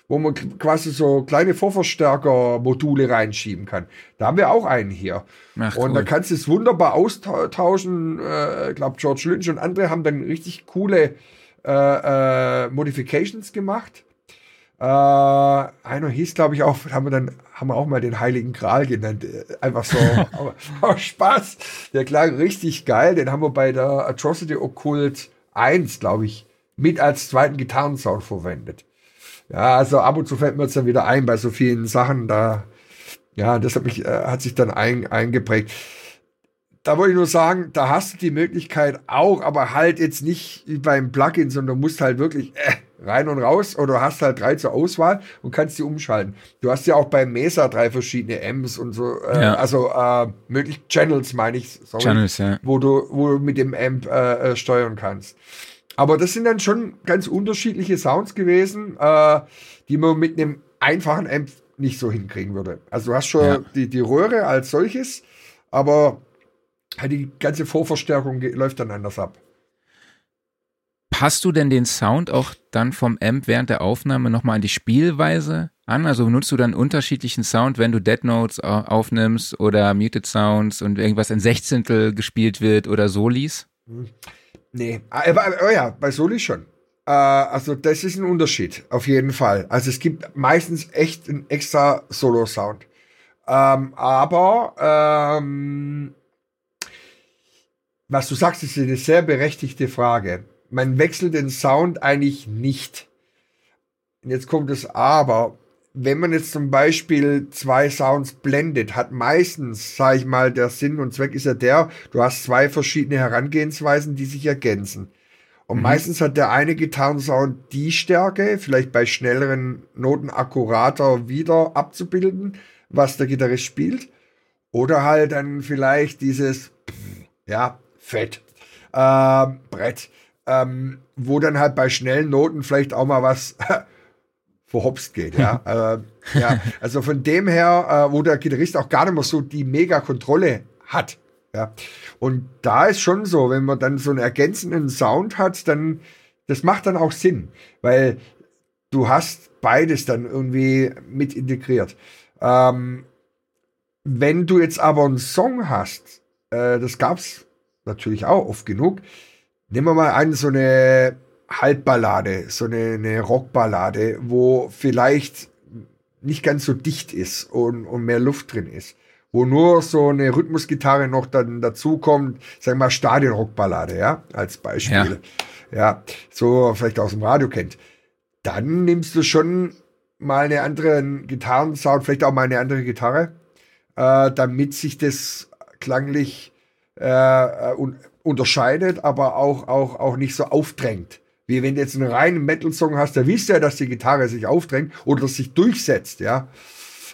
wo man quasi so kleine Vorverstärker-Module reinschieben kann. Da haben wir auch einen hier. Ach, und cool. da kannst du es wunderbar austauschen. Äh, ich glaube, George Lynch und andere haben dann richtig coole äh, äh, Modifications gemacht. Äh, einer hieß, glaube ich, auch, haben wir dann, haben wir auch mal den Heiligen Gral genannt. Äh, Einfach so, (laughs) aber, aber Spaß. Der klang richtig geil. Den haben wir bei der Atrocity Occult 1, glaube ich, mit als zweiten Gitarrensound verwendet. Ja, also ab und zu fällt mir jetzt dann wieder ein bei so vielen Sachen. Da, ja, das hat mich, äh, hat sich dann ein, eingeprägt. Da wollte ich nur sagen, da hast du die Möglichkeit auch, aber halt jetzt nicht wie beim Plugin, sondern du musst halt wirklich äh, rein und raus oder hast halt drei zur Auswahl und kannst die umschalten. Du hast ja auch beim Mesa drei verschiedene Amps und so, äh, Ja. also äh, möglich Channels meine ich, sorry, Channels, ja. wo du, wo du mit dem Amp äh, äh, steuern kannst. Aber das sind dann schon ganz unterschiedliche Sounds gewesen, äh, die man mit einem einfachen Amp nicht so hinkriegen würde. Also du hast schon Ja. die, die Röhre als solches, aber halt die ganze Vorverstärkung läuft dann anders ab. Passt du denn den Sound auch dann vom Amp während der Aufnahme nochmal an die Spielweise an? Also nutzt du dann unterschiedlichen Sound, wenn du Dead Notes au- aufnimmst oder Muted Sounds und irgendwas in Sechzehntel gespielt wird oder Solis? Nee, aber, aber oh ja, bei Soli schon. Äh, also das ist ein Unterschied, auf jeden Fall. Also es gibt meistens echt einen extra Solo-Sound. Ähm, aber ähm, was du sagst, ist eine sehr berechtigte Frage. Man wechselt den Sound eigentlich nicht. Und jetzt kommt das Aber. wenn man jetzt zum Beispiel zwei Sounds blendet, hat meistens, sage ich mal, der Sinn und Zweck ist ja der, du hast zwei verschiedene Herangehensweisen, die sich ergänzen. Und mhm. meistens hat der eine Gitarrensound die Stärke, vielleicht bei schnelleren Noten akkurater wieder abzubilden, was der Gitarrist spielt. Oder halt dann vielleicht dieses, ja, Fett, äh, Brett, ähm, wo dann halt bei schnellen Noten vielleicht auch mal was (laughs) verhopst geht. Ja? (laughs) äh, ja. Also von dem her, äh, wo der Gitarrist auch gar nicht mehr so die Mega-Kontrolle hat. Ja. Und da ist schon so, wenn man dann so einen ergänzenden Sound hat, dann, das macht dann auch Sinn, weil du hast beides dann irgendwie mit integriert. Ähm, wenn du jetzt aber einen Song hast, äh, das gab's natürlich auch oft genug, nehmen wir mal an, so eine Halbballade, so eine, eine Rockballade, wo vielleicht nicht ganz so dicht ist und, und mehr Luft drin ist. Wo nur so eine Rhythmusgitarre noch dann dazukommt, sagen wir mal Stadionrockballade, ja, als Beispiel. Ja. ja, so vielleicht aus dem Radio kennt. Dann nimmst du schon mal eine andere Gitarrensound, vielleicht auch mal eine andere Gitarre, äh, damit sich das klanglich äh, äh un unterscheidet, aber auch, auch, auch nicht so aufdrängt. Wie wenn du jetzt einen reinen Metal-Song hast, da wisst ja, dass die Gitarre sich aufdrängt oder sich durchsetzt, ja.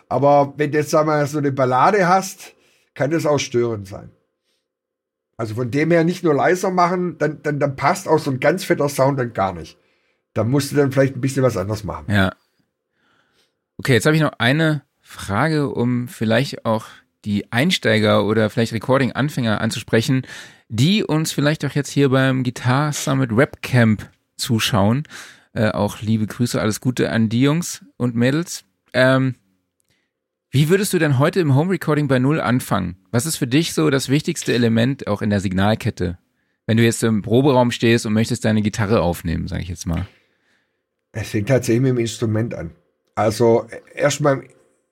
Aber wenn du jetzt, sag mal, so eine Ballade hast, kann das auch störend sein. Also von dem her nicht nur leiser machen, dann, dann, dann passt auch so ein ganz fetter Sound dann gar nicht. Da musst du dann vielleicht ein bisschen was anderes machen. Ja. Okay, jetzt habe ich noch eine Frage, um vielleicht auch die Einsteiger oder vielleicht Recording-Anfänger anzusprechen, die uns vielleicht auch jetzt hier beim Guitar Summit Webcamp zuschauen. Äh, auch liebe Grüße, alles Gute an die Jungs und Mädels. Ähm, wie würdest du denn heute im Home Recording bei Null anfangen? Was ist für dich so das wichtigste Element auch in der Signalkette? Wenn du jetzt im Proberaum stehst und möchtest deine Gitarre aufnehmen, sage ich jetzt mal. Es fängt tatsächlich mit dem Instrument an. Also erstmal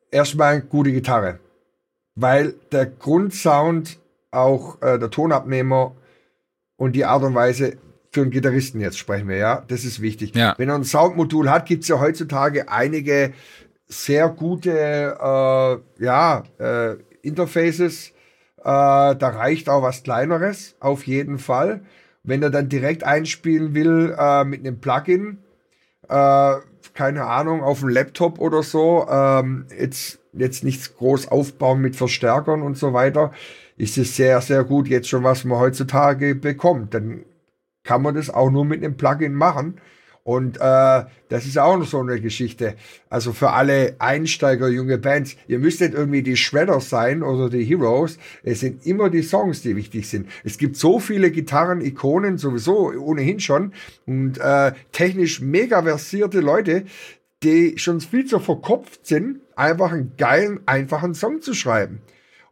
erstmal gute Gitarre, weil der Grundsound auch äh, der Tonabnehmer und die Art und Weise, für einen Gitarristen jetzt sprechen wir, ja. Das ist wichtig. Ja. Wenn er ein Soundmodul hat, gibt es ja heutzutage einige sehr gute äh, ja, äh, Interfaces. Äh, da reicht auch was Kleineres, auf jeden Fall. Wenn er dann direkt einspielen will äh, mit einem Plugin, äh, keine Ahnung, auf dem Laptop oder so, ähm, jetzt, jetzt nichts groß aufbauen mit Verstärkern und so weiter, ist es sehr, sehr gut jetzt schon, was man heutzutage bekommt. Dann kann man das auch nur mit einem Plugin machen. Und äh, das ist auch noch so eine Geschichte. Also für alle Einsteiger, junge Bands, ihr müsst nicht irgendwie die Shredders sein oder die Heroes. Es sind immer die Songs, die wichtig sind. Es gibt so viele Gitarren-Ikonen sowieso ohnehin schon und äh, technisch mega versierte Leute, die schon viel zu verkopft sind, einfach einen geilen, einfachen Song zu schreiben.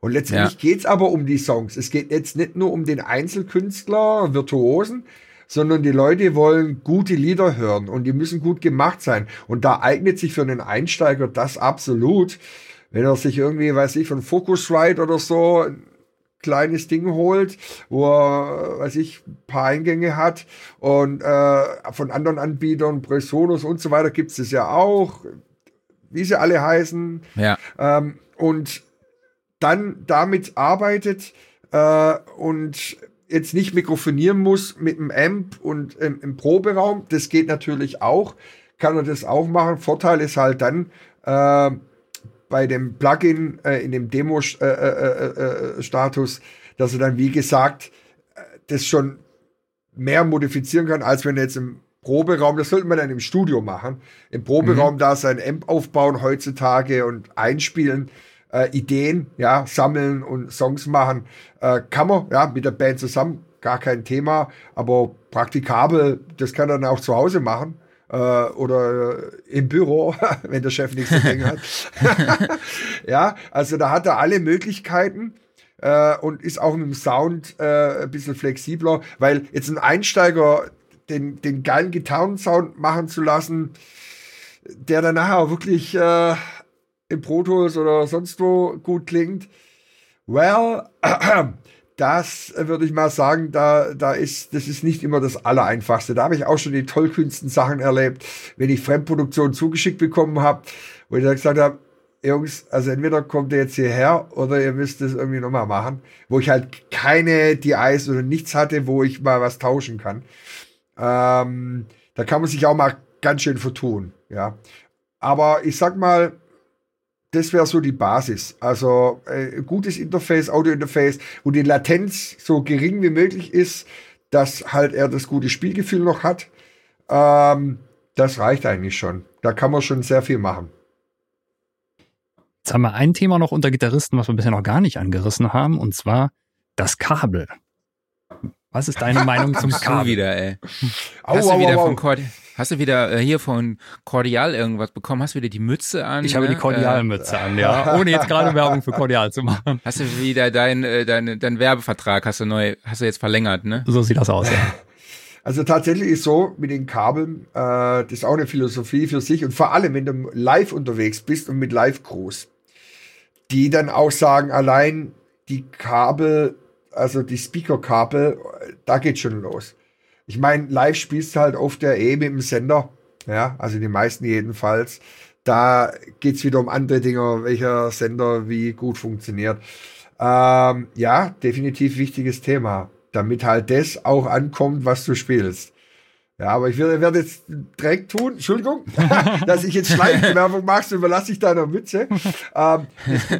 Und letztendlich ja. geht's aber um die Songs. Es geht jetzt nicht nur um den Einzelkünstler, Virtuosen, sondern die Leute wollen gute Lieder hören und die müssen gut gemacht sein. Und da eignet sich für einen Einsteiger das absolut. Wenn er sich irgendwie, weiß ich, von Focusrite oder so ein kleines Ding holt, wo er, weiß ich, ein paar Eingänge hat und äh, von anderen Anbietern, Presonus und so weiter gibt's es ja auch, wie sie alle heißen. Ja. Ähm, und dann damit arbeitet äh, und jetzt nicht mikrofonieren muss mit dem Amp und ähm, im Proberaum, das geht natürlich auch, kann er das auch machen. Vorteil ist halt dann äh, bei dem Plugin äh, in dem Demo-Status, äh, äh, äh, dass er dann, wie gesagt, das schon mehr modifizieren kann, als wenn er jetzt im Proberaum, das sollte man dann im Studio machen, im Proberaum mhm. da sein Amp aufbauen heutzutage und einspielen äh, Ideen, ja, sammeln und Songs machen. Äh, kann man, ja, mit der Band zusammen, gar kein Thema, aber praktikabel, das kann er dann auch zu Hause machen äh, oder im Büro, (laughs) wenn der Chef nichts dagegen hat. (laughs) ja, also da hat er alle Möglichkeiten äh, und ist auch mit dem Sound äh, ein bisschen flexibler, weil jetzt ein Einsteiger den, den geilen Gitarrensound machen zu lassen, der dann nachher auch wirklich äh, im Pro Tools oder sonst wo gut klingt. Well, (clears throat) das würde ich mal sagen, da, da ist, das ist nicht immer das Allereinfachste. Da habe ich auch schon die tollkühnsten Sachen erlebt, wenn ich Fremdproduktion zugeschickt bekommen habe, wo ich dann gesagt habe, Jungs, also entweder kommt ihr jetzt hierher oder ihr müsst es irgendwie nochmal machen, wo ich halt keine DIs oder nichts hatte, wo ich mal was tauschen kann. Ähm, da kann man sich auch mal ganz schön vertun, ja. Aber ich sag mal, das wäre so die Basis. Also äh, gutes Interface, Audio-Interface, wo die Latenz so gering wie möglich ist, dass halt er das gute Spielgefühl noch hat. Ähm, das reicht eigentlich schon. Da kann man schon sehr viel machen. Jetzt haben wir ein Thema noch unter Gitarristen, was wir bisher noch gar nicht angerissen haben, und zwar das Kabel. Was ist deine (laughs) Meinung zum Kabel? wieder, ey. Hast au, du wieder au, von Cordi Hast du wieder äh, hier von Cordial irgendwas bekommen? Hast du wieder die Mütze an? Ich habe die Cordial-Mütze äh, an, ja. (laughs) Ohne jetzt gerade Werbung für Cordial zu machen. Hast du wieder dein, äh, dein, dein Werbevertrag hast du neu, hast du jetzt verlängert, ne? So sieht das aus, ja. (laughs) Also tatsächlich ist so mit den Kabeln, äh, das ist auch eine Philosophie für sich und vor allem, wenn du live unterwegs bist und mit Live-Crews, die dann auch sagen, allein die Kabel, also die Speaker-Kabel, da geht schon los. Ich meine, live spielst du halt oft ja eh mit dem Sender, ja, also die meisten jedenfalls. Da geht's wieder um andere Dinge, welcher Sender wie gut funktioniert. Ähm, ja, definitiv wichtiges Thema damit halt das auch ankommt, was du spielst. Ja, aber ich werde, werde jetzt direkt tun, Entschuldigung, (laughs) dass ich jetzt Schleichwerbung (laughs) mache, so überlasse ich deiner Mütze. Ähm,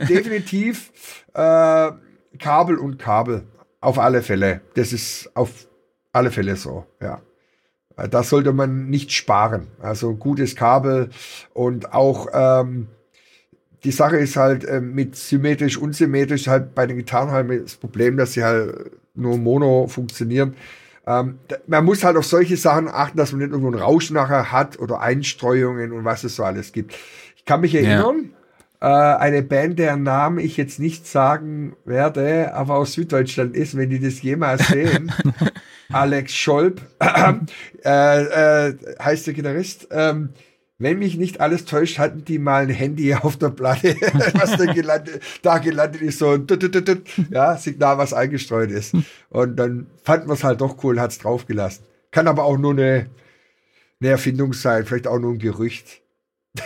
definitiv äh, Kabel und Kabel, auf alle Fälle. Das ist auf alle Fälle so, ja. Da sollte man nicht sparen. Also gutes Kabel und auch ähm, die Sache ist halt äh, mit symmetrisch, unsymmetrisch halt bei den Gitarren halt das Problem, dass sie halt nur Mono funktionieren. Ähm, man muss halt auf solche Sachen achten, dass man nicht irgendwo einen Rausch nachher hat oder Einstreuungen und was es so alles gibt. Ich kann mich erinnern, ja. äh, eine Band, deren Namen ich jetzt nicht sagen werde, aber aus Süddeutschland ist, wenn die das jemals sehen, (laughs) Alex Scholb, (clears throat) äh, äh, heißt der Gitarrist, ähm, wenn mich nicht alles täuscht, hatten die mal ein Handy (laughs) auf der Platte, (laughs) was da gelandet, da gelandet ist, so ein ja, Signal, was eingestreut ist. Und dann fand man es halt doch cool, hat es draufgelassen. Kann aber auch nur eine, eine Erfindung sein, vielleicht auch nur ein Gerücht. (laughs)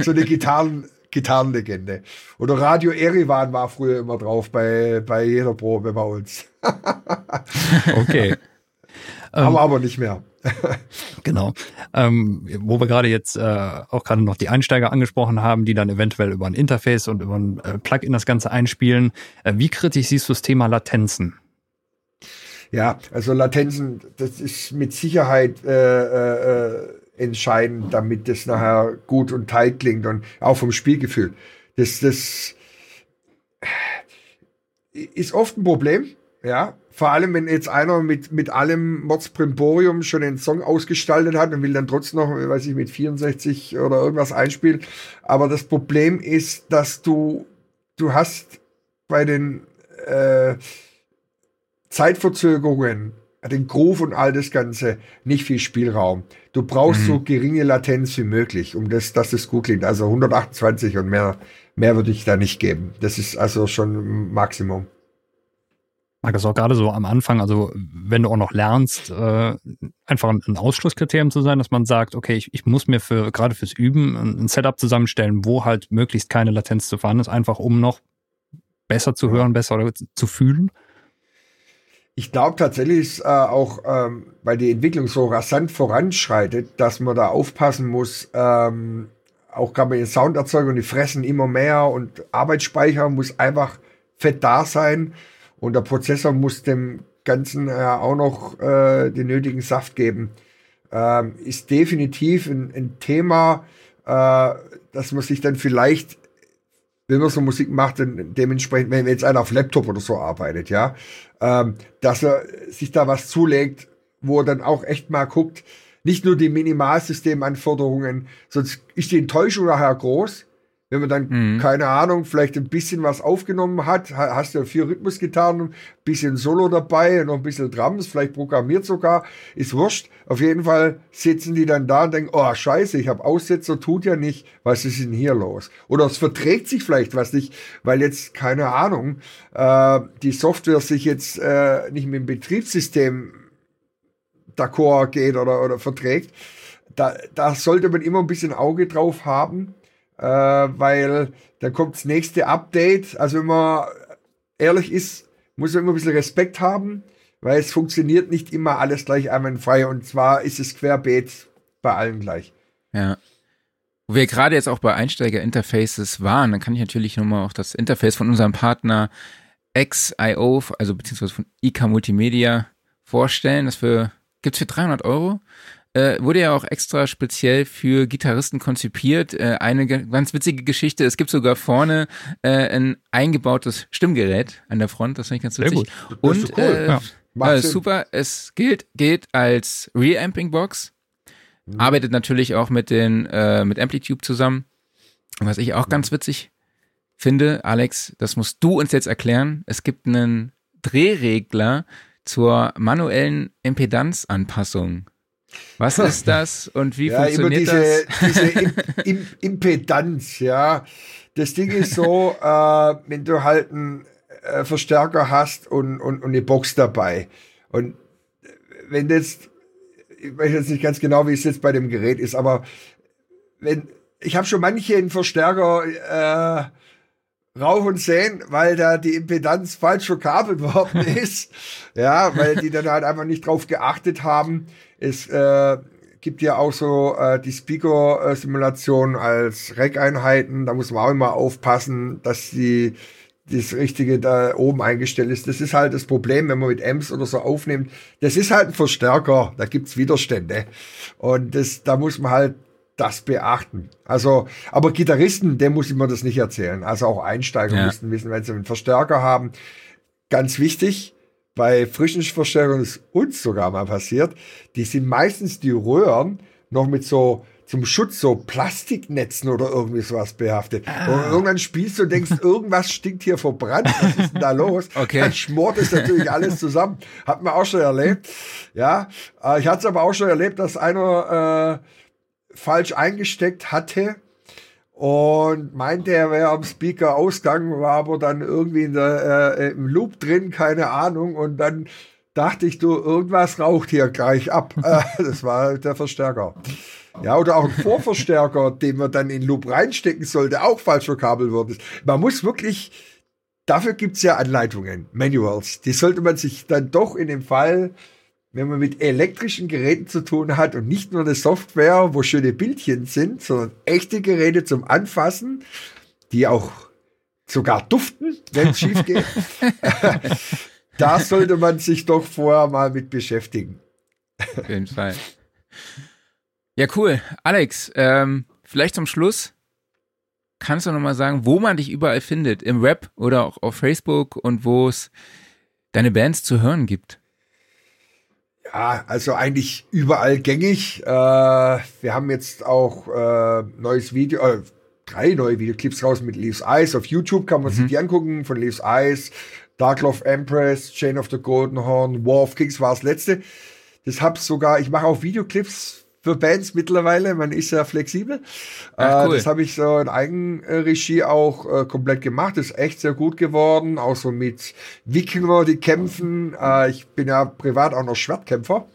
so eine Gitarren, Gitarrenlegende. Oder Radio Erivan war früher immer drauf bei, bei jeder Probe bei uns. (laughs) okay. aber, ähm, aber nicht mehr. (laughs) genau. Ähm, wo wir gerade jetzt äh, auch gerade noch die Einsteiger angesprochen haben, die dann eventuell über ein Interface und über ein äh, Plugin das Ganze einspielen. Äh, wie kritisch siehst du das Thema Latenzen? Ja, also Latenzen, das ist mit Sicherheit äh, äh, entscheidend, damit das nachher gut und tight klingt und auch vom Spielgefühl. Das, das ist oft ein Problem, ja, vor allem, wenn jetzt einer mit, mit allem Mordsprimborium schon einen Song ausgestaltet hat und will dann trotzdem noch, weiß ich, mit 64 oder irgendwas einspielen. Aber das Problem ist, dass du, du hast bei den äh, Zeitverzögerungen, den Groove und all das Ganze nicht viel Spielraum. Du brauchst mhm. so geringe Latenz wie möglich, um das, dass es gut klingt. Also 128 und mehr, mehr würde ich da nicht geben. Das ist also schon Maximum mag das auch gerade so am Anfang, also wenn du auch noch lernst, äh, einfach ein, ein Ausschlusskriterium zu sein, dass man sagt, okay, ich, ich muss mir für gerade fürs Üben ein, ein, Setup zusammenstellen, wo halt möglichst keine Latenz zu fahren ist, einfach um noch besser zu hören, besser zu fühlen. Ich glaube tatsächlich ist äh, auch, ähm, weil die Entwicklung so rasant voranschreitet, dass man da aufpassen muss, ähm, auch gerade bei den Sounderzeugern, die fressen immer mehr und Arbeitsspeicher muss einfach fett da sein und der Prozessor muss dem Ganzen äh, auch noch äh, den nötigen Saft geben. Ähm, ist definitiv ein, ein Thema, äh, dass man sich dann vielleicht, wenn man so Musik macht, dann dementsprechend, wenn jetzt einer auf Laptop oder so arbeitet, ja, ähm, dass er sich da was zulegt, wo er dann auch echt mal guckt, nicht nur die Minimalsystemanforderungen, sonst ist die Enttäuschung nachher groß, wenn man dann, mhm. keine Ahnung, vielleicht ein bisschen was aufgenommen hat, hast du vier Rhythmusgitarren, ein bisschen Solo dabei, noch ein bisschen Drums, vielleicht programmiert sogar, ist wurscht. Auf jeden Fall sitzen die dann da und denken, oh scheiße, ich habe Aussetzer, tut ja nicht, was ist denn hier los? Oder es verträgt sich vielleicht was nicht, weil jetzt, keine Ahnung, äh, die Software sich jetzt äh, nicht mit dem Betriebssystem d'accord geht oder, oder verträgt da, da sollte man immer ein bisschen Auge drauf haben, äh, weil da kommt das nächste Update. Also wenn man ehrlich ist, muss man immer ein bisschen Respekt haben, weil es funktioniert nicht immer alles gleich einwandfrei und zwar ist es querbeet bei allen gleich. Ja. Wo wir gerade jetzt auch bei Einsteiger-Interfaces waren, dann kann ich natürlich nochmal auch das Interface von unserem Partner XIO, also beziehungsweise von IK Multimedia vorstellen. Das für, gibt's für 300 Euro. Äh, wurde ja auch extra speziell für Gitarristen konzipiert. Äh, eine ganz witzige Geschichte. Es gibt sogar vorne äh, ein eingebautes Stimmgerät an der Front. Das finde ich ganz witzig. Und cool. äh, ja. super. Es gilt, gilt als Reamping-Box. Mhm. Arbeitet natürlich auch mit den äh, mit Amplitude zusammen. Was ich auch ganz witzig finde, Alex, das musst du uns jetzt erklären. Es gibt einen Drehregler zur manuellen Impedanzanpassung. Was (laughs) ist das und wie ja, funktioniert immer diese, das? Diese (laughs) Im, Im, Impedanz, ja. Das Ding ist so, (laughs) äh, wenn du halt einen äh, Verstärker hast und, und, und eine Box dabei. Und wenn jetzt, ich weiß jetzt nicht ganz genau, wie es jetzt bei dem Gerät ist, aber wenn, ich habe schon manche einen Verstärker äh, rauchen sehen, weil da die Impedanz falsch verkabelt worden (laughs) ist. ja, weil die dann halt einfach nicht drauf geachtet haben. Es äh, gibt ja auch so äh, die Speaker-Simulation als Rack-Einheiten. Da muss man auch immer aufpassen, dass die das Richtige da oben eingestellt ist. Das ist halt das Problem, wenn man mit Amps oder so aufnimmt. Das ist halt ein Verstärker, da gibt's Widerstände. Und das, da muss man halt das beachten. Also, aber Gitarristen, dem muss ich mir das nicht erzählen. Also auch Einsteiger ja. müssen wissen, wenn sie einen Verstärker haben. Ganz wichtig, bei frischen Verstärkern ist uns sogar mal passiert, die sind meistens die Röhren noch mit so zum Schutz so Plastiknetzen oder irgendwie sowas behaftet. Ah. Und irgendwann spielst du und denkst, (laughs) irgendwas stinkt hier verbrannt. Was ist denn da los? (laughs) Okay. Dann schmort es natürlich alles zusammen. Hat man auch schon erlebt. Ja, äh, ich hatte es aber auch schon erlebt, dass einer äh, falsch eingesteckt hatte und meinte, er wäre am Speaker ausgegangen, war aber dann irgendwie der, äh, im Loop drin, keine Ahnung. Und dann dachte ich, du, irgendwas raucht hier gleich ab. (laughs) Äh, das war der Verstärker. Ja, oder auch ein Vorverstärker, (laughs) den man dann in Loop reinstecken sollte, auch falsch verkabelt wurde. Man muss wirklich, dafür gibt's ja Anleitungen, Manuals. Die sollte man sich dann doch in dem Fall wenn man mit elektrischen Geräten zu tun hat und nicht nur eine Software, wo schöne Bildchen sind, sondern echte Geräte zum Anfassen, die auch sogar duften, wenn es schief geht, (laughs) (laughs) da sollte man sich doch vorher mal mit beschäftigen. Auf jeden Fall. Ja, cool. Alex, ähm, vielleicht zum Schluss kannst du noch mal sagen, wo man dich überall findet, im Web oder auch auf Facebook und wo es deine Bands zu hören gibt. Ja, also eigentlich überall gängig. Äh, wir haben jetzt auch äh, neues Video, äh, drei neue Videoclips raus mit Leaves Eyes. Auf YouTube kann man mhm. sich die angucken von Leaves Eyes, Dark Love Empress, Chain of the Golden Horn, War of Kings war das letzte. Das hab's sogar, ich mache auch Videoclips für Bands mittlerweile. Man ist ja flexibel. Ach, äh, cool. das habe ich so in Eigenregie auch äh, komplett gemacht. Das ist echt sehr gut geworden. Auch so mit Wikinger, die kämpfen. Äh, ich bin ja privat auch noch Schwertkämpfer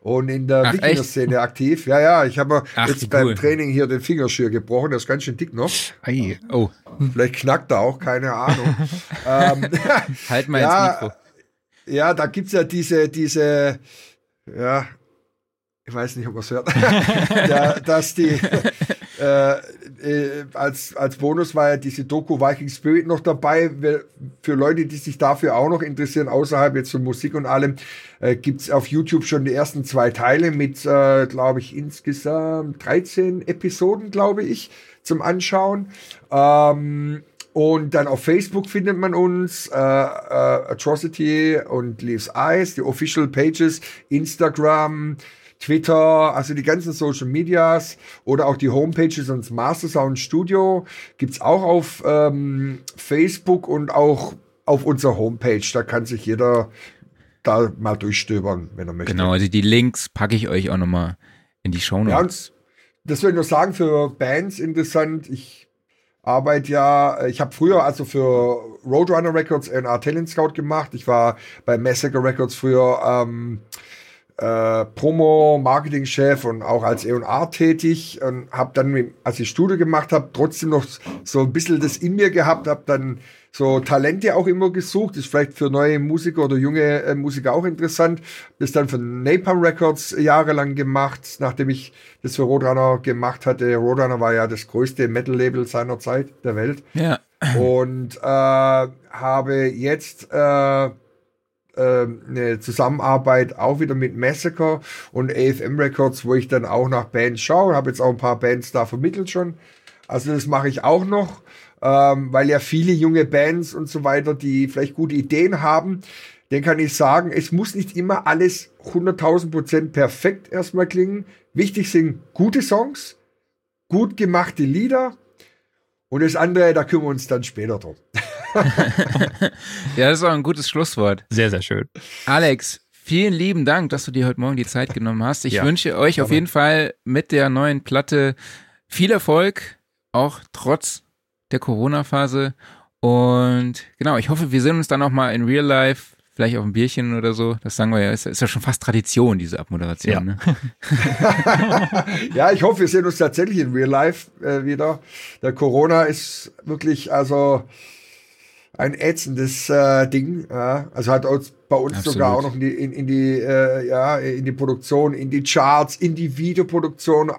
und in der Wikinger-Szene aktiv. Ja, ja, ich habe jetzt beim cool. Training hier den Fingerschür gebrochen. Das ist ganz schön dick noch. Ei. Oh. Vielleicht knackt er auch, keine Ahnung. (laughs) ähm, halt mal (laughs) ja, ins Mikro. Ja, da gibt's ja diese, diese, ja, ich weiß nicht, ob man es hört, (laughs) ja, dass die äh, äh, als, als Bonus war ja diese Doku Viking Spirit noch dabei. Für Leute, die sich dafür auch noch interessieren, außerhalb jetzt von Musik und allem, äh, es auf YouTube schon die ersten zwei Teile mit, äh, glaube ich, insgesamt 13 Episoden, glaube ich, zum Anschauen. Ähm, und dann auf Facebook findet man uns, äh, äh, Atrocity und Leaves Eyes, die Official Pages, Instagram, Twitter, also die ganzen Social Medias oder auch die Homepages und das Master Sound Studio gibt's auch auf ähm, Facebook und auch auf unserer Homepage. Da kann sich jeder da mal durchstöbern, wenn er möchte. Genau, also die Links packe ich euch auch nochmal in die Show Notes. Ja, das will ich nur sagen, für Bands interessant. Ich arbeite ja, ich habe früher also für Roadrunner Records Art Talent Scout gemacht. Ich war bei Massacre Records früher ähm, äh, Promo-Marketing-Chef und auch als E&R tätig und habe dann, als ich Studio gemacht habe, trotzdem noch so ein bisschen das in mir gehabt, habe dann so Talente auch immer gesucht, ist vielleicht für neue Musiker oder junge äh, Musiker auch interessant. Bis dann für Napalm Records jahrelang gemacht, nachdem ich das für Roadrunner gemacht hatte. Roadrunner war ja das größte Metal-Label seiner Zeit der Welt. Ja. Und äh, habe jetzt äh, eine Zusammenarbeit auch wieder mit Massacre und AFM Records, wo ich dann auch nach Bands schaue. Habe jetzt auch ein paar Bands da vermittelt schon. Also das mache ich auch noch, ähm, weil ja viele junge Bands und so weiter, die vielleicht gute Ideen haben, den kann ich sagen, es muss nicht immer alles 100.000 Prozent perfekt erstmal klingen. Wichtig sind gute Songs, gut gemachte Lieder und das andere, da kümmern wir uns dann später drum. (laughs) (laughs) ja, das ist auch ein gutes Schlusswort. Sehr, sehr schön. Alex, vielen lieben Dank, dass du dir heute Morgen die Zeit genommen hast. Ich ja, wünsche euch auf jeden Fall mit der neuen Platte viel Erfolg, auch trotz der Corona-Phase. Und genau, ich hoffe, wir sehen uns dann auch mal in Real Life, vielleicht auf ein Bierchen oder so. Das sagen wir ja, ist, ist ja schon fast Tradition, diese Abmoderation. Ja. Ne? (laughs) ja, ich hoffe, wir sehen uns tatsächlich in Real Life äh, wieder. Der Corona ist wirklich, also ein ätzendes äh, Ding. Ja. Also hat uns bei uns Absolut. sogar auch noch in die, in, in die, äh, ja, in die Produktion, in die Charts, in die Videoproduktion äh,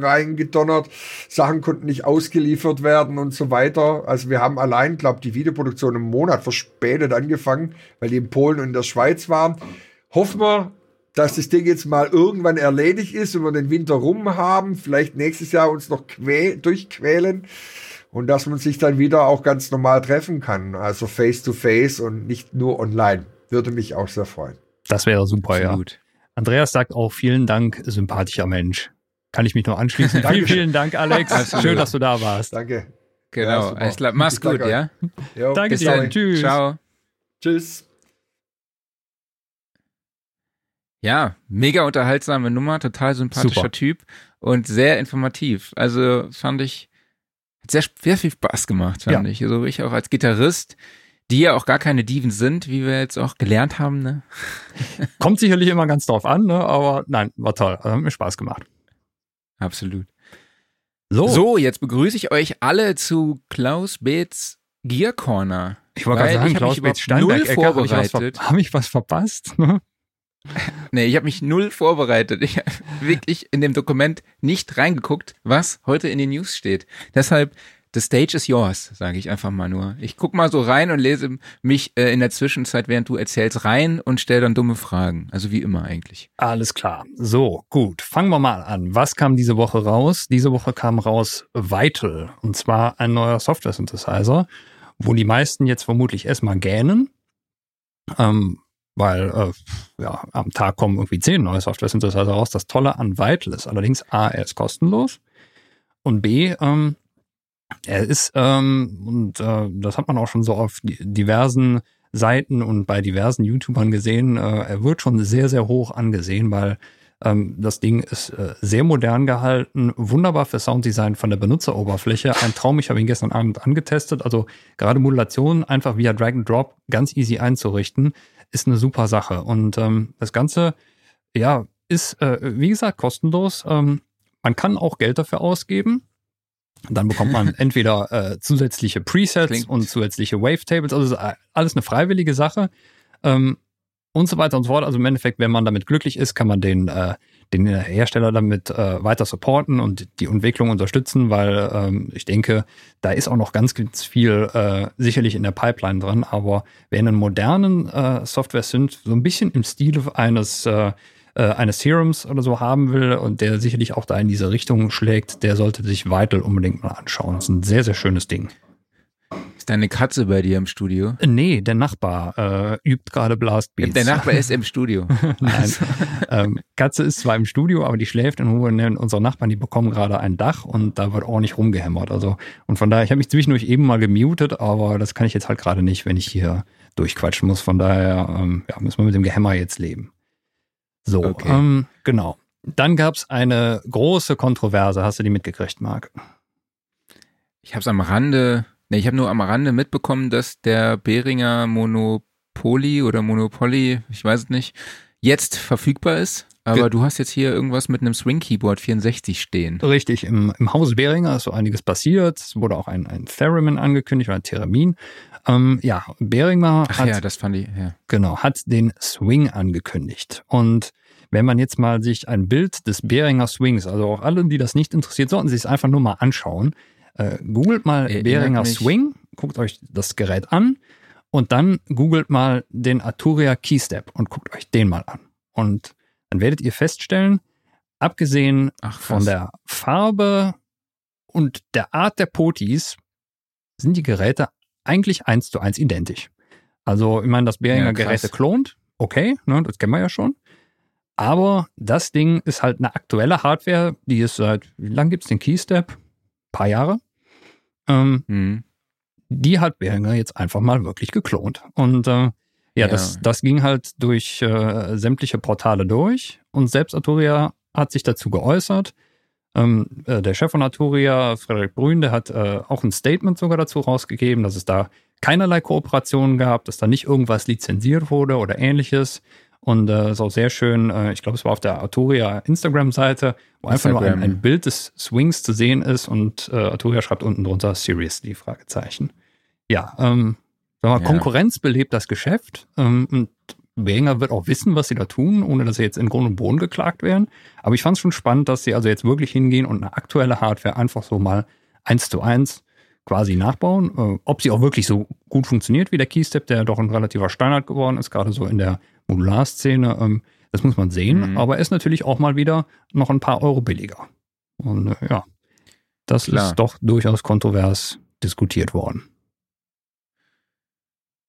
reingedonnert. Sachen konnten nicht ausgeliefert werden und so weiter. Also wir haben allein, glaube die Videoproduktion im Monat verspätet angefangen, weil die in Polen und in der Schweiz waren. Hoffen wir, dass das Ding jetzt mal irgendwann erledigt ist und wir den Winter rum haben, vielleicht nächstes Jahr uns noch durchquälen und dass man sich dann wieder auch ganz normal treffen kann, also face to face und nicht nur online. Würde mich auch sehr freuen. Das wäre super, Absolut. ja. Andreas sagt auch vielen Dank, sympathischer Mensch. Kann ich mich nur anschließen. (laughs) vielen, vielen Dank, Alex. Absolut. Schön, dass du da warst. Danke. Genau. Ja, ich glaub, mach's gut, ja? Jo, Danke dir. Dann. Tschüss. Ciao. Tschüss. Ja, mega unterhaltsame Nummer, total sympathischer Super. Typ und sehr informativ. Also fand ich sehr, sehr viel Spaß gemacht, fand ja. ich. Also ich auch als Gitarrist, die ja auch gar keine Diven sind, wie wir jetzt auch gelernt haben. Ne? (laughs) Kommt sicherlich immer ganz drauf an, ne? aber nein, war toll. Also, hat mir Spaß gemacht. Absolut. So. so, jetzt begrüße ich euch alle zu Klaus Beetz Gear Corner. Ich wollte gerade sagen, Klaus Beetz Steinberg, habe ich, was, hab ich was verpasst? (laughs) nee, ich habe mich null vorbereitet. Ich habe wirklich in dem Dokument nicht reingeguckt, was heute in den News steht. Deshalb, the stage is yours, sage ich einfach mal nur. Ich guck mal so rein und lese mich äh, in der Zwischenzeit, während du erzählst, rein und stelle dann dumme Fragen. Also wie immer eigentlich. Alles klar. So, gut. Fangen wir mal an. Was kam diese Woche raus? Diese Woche kam raus Vital. Und zwar ein neuer Software-Synthesizer, wo die meisten jetzt vermutlich erstmal gähnen. Ähm, weil äh, ja, am Tag kommen irgendwie zehn neue Software-Synthesizer raus. Das Tolle an Vital ist allerdings A, er ist kostenlos und B, ähm, er ist, ähm, und äh, das hat man auch schon so auf diversen Seiten und bei diversen YouTubern gesehen, äh, er wird schon sehr, sehr hoch angesehen, weil ähm, das Ding ist äh, sehr modern gehalten, wunderbar für Sounddesign von der Benutzeroberfläche. Ein Traum, ich habe ihn gestern Abend angetestet. Also gerade Modulation einfach via Drag and Drop ganz easy einzurichten ist eine super Sache. Und ähm, das Ganze, ja, ist, äh, wie gesagt, kostenlos. Ähm, man kann auch Geld dafür ausgeben. Dann bekommt man (laughs) entweder äh, zusätzliche Presets Klingt. und zusätzliche Wavetables. Also alles eine freiwillige Sache. Ähm, und so weiter und so fort. Also im Endeffekt, wenn man damit glücklich ist, kann man den äh, den Hersteller damit äh, weiter supporten und die Entwicklung unterstützen, weil ähm, ich denke, da ist auch noch ganz, ganz viel äh, sicherlich in der Pipeline dran. Aber wer einen modernen äh, Software-Synth so ein bisschen im Stil eines äh, äh, eines Serums oder so haben will und der sicherlich auch da in diese Richtung schlägt, der sollte sich Vital unbedingt mal anschauen. Das ist ein sehr, sehr schönes Ding. Ist deine Katze bei dir im Studio? Nee, der Nachbar äh, übt gerade Blastbeats. Der Nachbar ist im Studio. (laughs) Nein. Ähm, Katze ist zwar im Studio, aber die schläft in Ruhe. Unsere Nachbarn, die bekommen gerade ein Dach und da wird ordentlich rumgehämmert. Also, und von daher, ich habe mich zwischendurch eben mal gemutet, aber das kann ich jetzt halt gerade nicht, wenn ich hier durchquatschen muss. Von daher ähm, ja, müssen wir mit dem Gehämmer jetzt leben. So, okay. ähm, genau. Dann gab es eine große Kontroverse. Hast du die mitgekriegt, Marc? Ich habe es am Rande Nee, ich habe nur am Rande mitbekommen, dass der Beringer Monopoly oder Monopoly, ich weiß es nicht, jetzt verfügbar ist. Aber du hast jetzt hier irgendwas mit einem Swing Keyboard 64 stehen. Richtig, im, im Haus Behringer ist so einiges passiert. Es wurde auch ein, ein Theremin angekündigt oder ein Theremin. Ähm, ja, Behringer Ach hat, ja, das fand ich, ja. genau, hat den Swing angekündigt. Und wenn man jetzt mal sich ein Bild des Behringer Swings, also auch alle, die das nicht interessiert, sollten sich es einfach nur mal anschauen. Äh, googelt mal Erinnert Behringer mich- Swing, guckt euch das Gerät an und dann googelt mal den Arturia Keystep und guckt euch den mal an. Und dann werdet ihr feststellen, abgesehen Ach, von der Farbe und der Art der Potis sind die Geräte eigentlich eins zu eins identisch. Also, ich meine, das Behringer Ja. Geräte klont, okay, ne, das kennen wir ja schon. Aber das Ding ist halt eine aktuelle Hardware, die ist seit, wie lange gibt's den Keystep? Paar Jahre. Ähm, Mhm. die hat Behringer jetzt einfach mal wirklich geklont. Und äh, ja, Ja. Das, das ging halt durch äh, sämtliche Portale durch und selbst Arturia hat sich dazu geäußert. Ähm, äh, der Chef von Arturia, Frederik Brün, der hat äh, auch ein Statement sogar dazu rausgegeben, dass es da keinerlei Kooperationen gab, dass da nicht irgendwas lizenziert wurde oder ähnliches. Und äh, ist auch sehr schön, äh, ich glaube, es war auf der Arturia Instagram-Seite, wo einfach nur ein, Instagram. ein Bild des Swings zu sehen ist und äh, Arturia schreibt unten drunter Seriously, Fragezeichen. Ja, ähm, sag mal, Ja. Konkurrenz belebt das Geschäft ähm, und Behringer wird auch wissen, was sie da tun, ohne dass sie jetzt in Grund und Boden geklagt werden. Aber ich fand es schon spannend, dass sie also jetzt wirklich hingehen und eine aktuelle Hardware einfach so mal eins zu eins quasi nachbauen. Äh, ob sie auch wirklich so gut funktioniert wie der Keystep, der doch ein relativer Standard geworden ist, gerade so in der Modularszene, ähm, das muss man sehen. Mhm. Aber er ist natürlich auch mal wieder noch ein paar Euro billiger. Und äh, ja, das Klar. ist doch durchaus kontrovers diskutiert worden.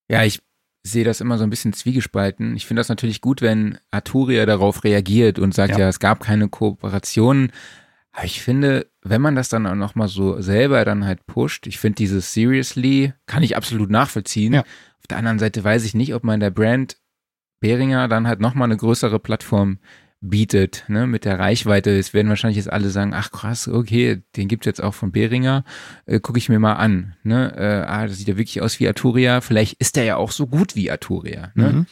Ja, ich sehe das immer so ein bisschen zwiegespalten. Ich finde das natürlich gut, wenn Arturia darauf reagiert und sagt, Ja. ja, es gab keine Kooperationen. Aber ich finde, wenn man das dann auch nochmal so selber dann halt pusht, ich finde dieses Seriously, kann ich absolut nachvollziehen. Ja. Auf der anderen Seite weiß ich nicht, ob man der Brand Behringer dann halt nochmal eine größere Plattform bietet, ne, mit der Reichweite. Es werden wahrscheinlich jetzt alle sagen, ach krass, okay, den gibt's jetzt auch von Behringer, äh, gucke ich mir mal an, ne, äh, ah, das sieht ja wirklich aus wie Arturia, vielleicht ist der ja auch so gut wie Arturia, ne, Mhm.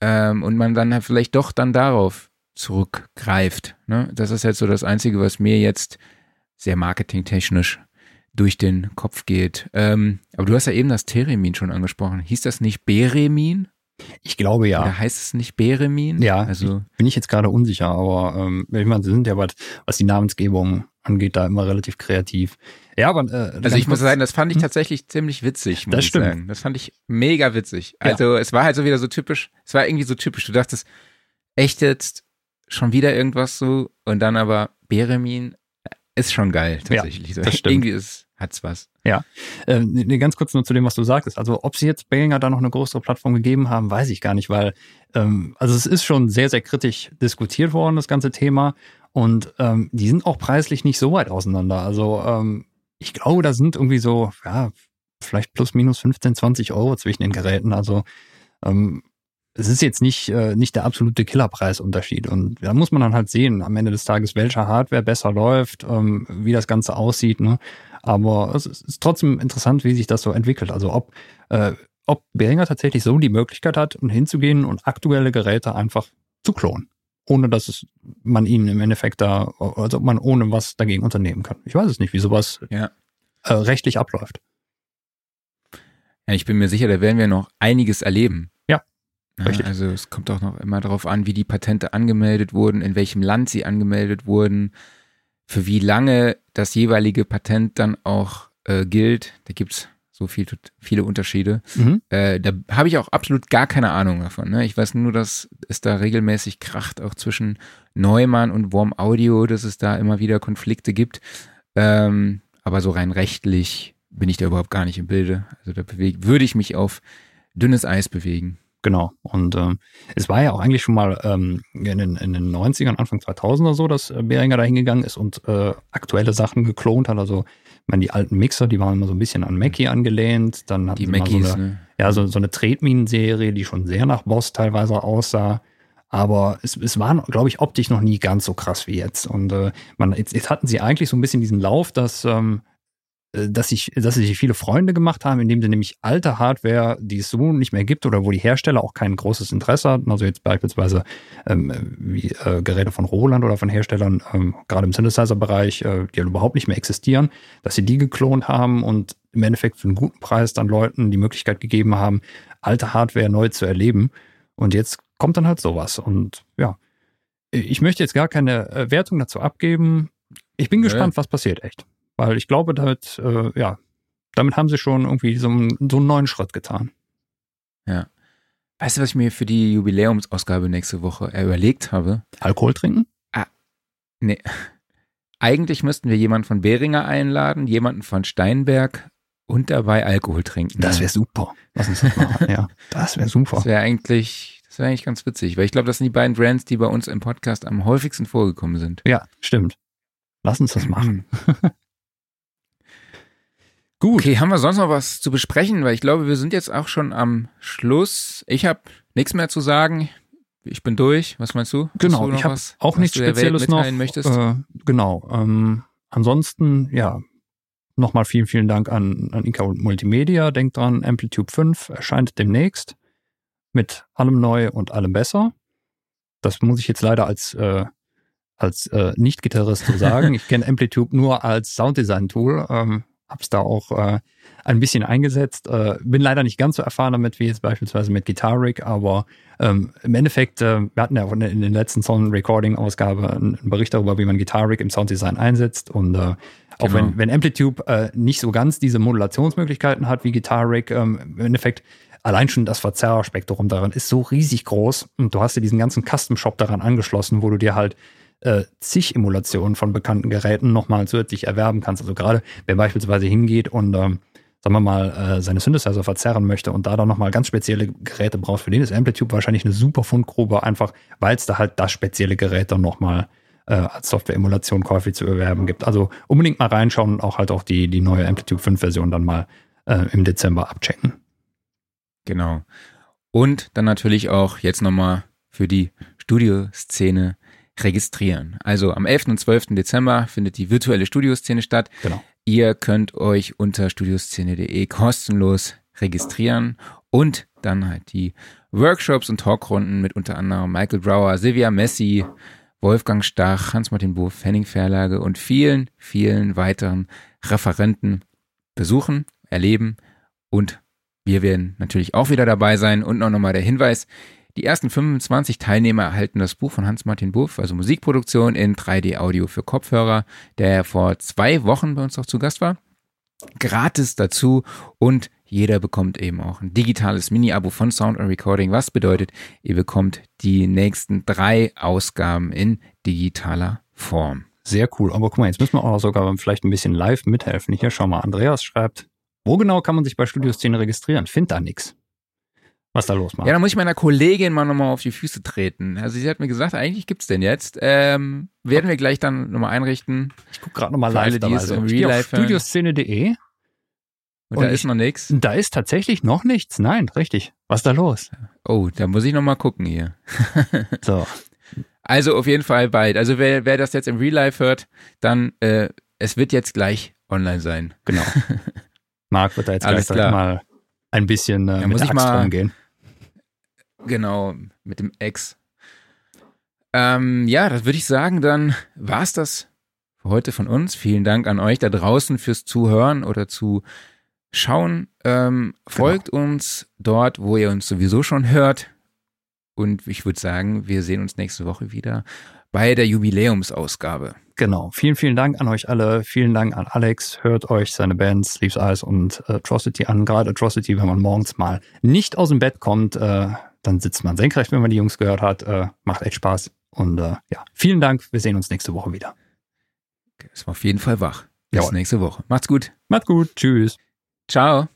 ähm, und man dann halt vielleicht doch dann darauf zurückgreift, ne, das ist jetzt so das Einzige, was mir jetzt sehr marketingtechnisch durch den Kopf geht. Ähm, aber du hast ja eben das Theremin schon angesprochen. Hieß das nicht Beremin? Ich glaube ja. Oder heißt es nicht Beremin? Ja, Also, Bin ich jetzt gerade unsicher, aber ähm, ich meine, sie sind ja, was, was die Namensgebung angeht, da immer relativ kreativ. Ja, aber äh, also ich muss sagen, das fand ich Hm? tatsächlich ziemlich witzig, Das ich stimmt. sagen. Das fand ich mega witzig. Ja. Also es war halt so wieder so typisch, es war irgendwie so typisch. Du dachtest, echt jetzt schon wieder irgendwas so und dann aber Beremin ist schon geil, tatsächlich. das stimmt. Irgendwie ist, hat's was. Äh, nee, ganz kurz nur zu dem, was du sagtest. Also ob sie jetzt Behringer da noch eine größere Plattform gegeben haben, weiß ich gar nicht, weil ähm, also es ist schon sehr, sehr kritisch diskutiert worden, das ganze Thema. Und ähm, die sind auch preislich nicht so weit auseinander. Also ähm, ich glaube, da sind irgendwie so, ja, vielleicht plus minus 15, 20 Euro zwischen den Geräten. Also ähm, es ist jetzt nicht, äh, nicht der absolute Killerpreisunterschied. Und da muss man dann halt sehen, am Ende des Tages, welche Hardware besser läuft, ähm, wie das Ganze aussieht. Ne? Aber es ist trotzdem interessant, wie sich das so entwickelt. Also ob, äh, ob Behringer tatsächlich so die Möglichkeit hat, um hinzugehen und aktuelle Geräte einfach zu klonen. Ohne dass es, man ihnen im Endeffekt da, also ob man ohne was dagegen unternehmen kann. Ich weiß es nicht, wie sowas Ja. äh, rechtlich abläuft. Ja, ich bin mir sicher, da werden wir noch einiges erleben. Ja, Ja, richtig. Also es kommt auch noch immer darauf an, wie die Patente angemeldet wurden, in welchem Land sie angemeldet wurden, für wie lange das jeweilige Patent dann auch äh, gilt. Da gibt's so viel, viele Unterschiede. Mhm. Äh, da habe ich auch absolut gar keine Ahnung davon. Ne? Ich weiß nur, dass es da regelmäßig kracht, auch zwischen Neumann und Warm Audio, dass es da immer wieder Konflikte gibt. Ähm, aber so rein rechtlich bin ich da überhaupt gar nicht im Bilde. Also da würde ich mich auf dünnes Eis bewegen. Genau. Und ähm, es war ja auch eigentlich schon mal ähm, in, den, in den 90ern, Anfang 2000er so, dass äh, Behringer da hingegangen ist und äh, aktuelle Sachen geklont hat. Also, ich meine, die alten Mixer, die waren immer so ein bisschen an Mackie angelehnt. Dann hatten Die mal so Mackies, eine, ne? ja, so, so eine Tretminen-Serie, die schon sehr nach Boss teilweise aussah. Aber es, es war, glaube ich, optisch noch nie ganz so krass wie jetzt. Und äh, man, jetzt, jetzt hatten sie eigentlich so ein bisschen diesen Lauf, dass ähm, äh, dass sich, dass sich viele Freunde gemacht haben, indem sie nämlich alte Hardware, die es so nicht mehr gibt oder wo die Hersteller auch kein großes Interesse hatten, also jetzt beispielsweise ähm, wie äh, Geräte von Roland oder von Herstellern, ähm, gerade im Synthesizer-Bereich, äh, die halt überhaupt nicht mehr existieren, dass sie die geklont haben und im Endeffekt für einen guten Preis dann Leuten die Möglichkeit gegeben haben, alte Hardware neu zu erleben. Und jetzt kommt dann halt sowas. Und ja, ich möchte jetzt gar keine äh, Wertung dazu abgeben. Ich bin gespannt, was passiert, echt. Weil ich glaube, damit, äh, ja, damit haben sie schon irgendwie so einen, so einen neuen Schritt getan. Ja. Weißt du, was ich mir für die Jubiläumsausgabe nächste Woche überlegt habe? Alkohol trinken? Ah, nee. Eigentlich müssten wir jemanden von Behringer einladen, jemanden von Steinberg und dabei Alkohol trinken. Das wäre super. Lass uns das machen. ja, das wäre super. Das wäre eigentlich, das wäre eigentlich ganz witzig, weil ich glaube, das sind die beiden Brands, die bei uns im Podcast am häufigsten vorgekommen sind. Ja, stimmt. Lass uns das machen. (clears throat) Gut. Okay, haben wir sonst noch was zu besprechen? Weil ich glaube, wir sind jetzt auch schon am Schluss. Ich habe nichts mehr zu sagen. Ich bin durch. Was meinst du? Genau, du ich habe auch nichts Spezielles noch. Äh, genau. Ähm, ansonsten, ja, nochmal vielen, vielen Dank an, an Inka Multimedia. Denkt dran, Amplitude 5 erscheint demnächst mit allem neu und allem besser. Das muss ich jetzt leider als, äh, als äh, Nicht-Gitarrist so sagen. (laughs) ich kenne Amplitude nur als Sounddesign-Tool. Ähm, habe es da auch äh, ein bisschen eingesetzt. Äh, bin leider nicht ganz so erfahren damit wie jetzt beispielsweise mit Guitar Rig, aber ähm, im Endeffekt, äh, wir hatten ja in den letzten Sound Recording Ausgabe einen, Bericht darüber, wie man Guitar Rig im Sounddesign einsetzt und äh, auch genau. wenn, wenn Amplitude äh, nicht so ganz diese Modulationsmöglichkeiten hat wie Guitar Rig, ähm, im Endeffekt allein schon das Verzerrerspektrum daran ist so riesig groß und du hast dir diesen ganzen Custom Shop daran angeschlossen, wo du dir halt äh, zig Emulationen von bekannten Geräten nochmal zusätzlich erwerben kannst. Also gerade wer beispielsweise hingeht und ähm, sagen wir mal, äh, seine Synthesizer verzerren möchte und da dann nochmal ganz spezielle Geräte braucht, für den ist Amplitude wahrscheinlich eine super Fundgrube, einfach weil es da halt das spezielle Gerät dann nochmal äh, als Software-Emulation käuflich zu erwerben gibt. Also unbedingt mal reinschauen und auch halt auch die, die neue Amplitude 5-Version dann mal äh, im Dezember abchecken. Genau. Und dann natürlich auch jetzt nochmal für die Studioszene registrieren. Also am 11. und 12. Dezember findet die virtuelle Studioszene statt. Genau. Ihr könnt euch unter studioszene.de kostenlos registrieren und dann halt die Workshops und Talkrunden mit unter anderem Michael Brower, Silvia Messi, Wolfgang Stach, Hans-Martin Buff, Henning Verlage und vielen, vielen weiteren Referenten besuchen, erleben und wir werden natürlich auch wieder dabei sein und noch nochmal der Hinweis, die ersten 25 Teilnehmer erhalten das Buch von Hans-Martin Buff, also Musikproduktion in 3D-Audio für Kopfhörer, der vor zwei Wochen bei uns auch zu Gast war. Gratis dazu und jeder bekommt eben auch ein digitales Mini-Abo von Sound and Recording, was bedeutet, ihr bekommt die nächsten drei Ausgaben in digitaler Form. Sehr cool. Aber guck mal, jetzt müssen wir auch sogar vielleicht ein bisschen live mithelfen. Hier, schau mal, Andreas schreibt, wo genau kann man sich bei Studioszene registrieren? Find da nichts was da los macht. Ja, da muss ich meiner Kollegin mal nochmal auf die Füße treten. Also sie hat mir gesagt, eigentlich gibt's den jetzt. Ähm, werden wir gleich dann nochmal einrichten. Ich gucke gerade nochmal live dabei. Also, ich auf studioszene.de und, und da ist noch nichts. Da ist tatsächlich noch nichts. Nein, richtig. Was ist da los? Oh, da muss ich nochmal gucken hier. (laughs) so. Also auf jeden Fall bald. Also wer, wer das jetzt im Real Life hört, dann äh, es wird jetzt gleich online sein. Genau. (laughs) Marc wird da jetzt Alles gleich mal ein bisschen äh, ja, mit der Axt mal, umgehen. Genau, mit dem Ex. Ähm, ja, das würde ich sagen, dann war's das für heute von uns. Vielen Dank an euch da draußen fürs Zuhören oder zu schauen. Ähm, folgt genau. uns dort, wo ihr uns sowieso schon hört. Und ich würde sagen, wir sehen uns nächste Woche wieder bei der Jubiläumsausgabe. Genau. Vielen, vielen Dank an euch alle. Vielen Dank an Alex. Hört euch seine Bands Sleeps Eyes und äh, Atrocity an. Gerade Atrocity, wenn man morgens mal nicht aus dem Bett kommt, äh, dann sitzt man senkrecht, wenn man die Jungs gehört hat. Äh, macht echt Spaß. Und äh, ja, vielen Dank. Wir sehen uns nächste Woche wieder. Ist auf jeden Fall wach. Bis Jawohl. nächste Woche. Macht's gut. Macht's gut. Tschüss. Ciao.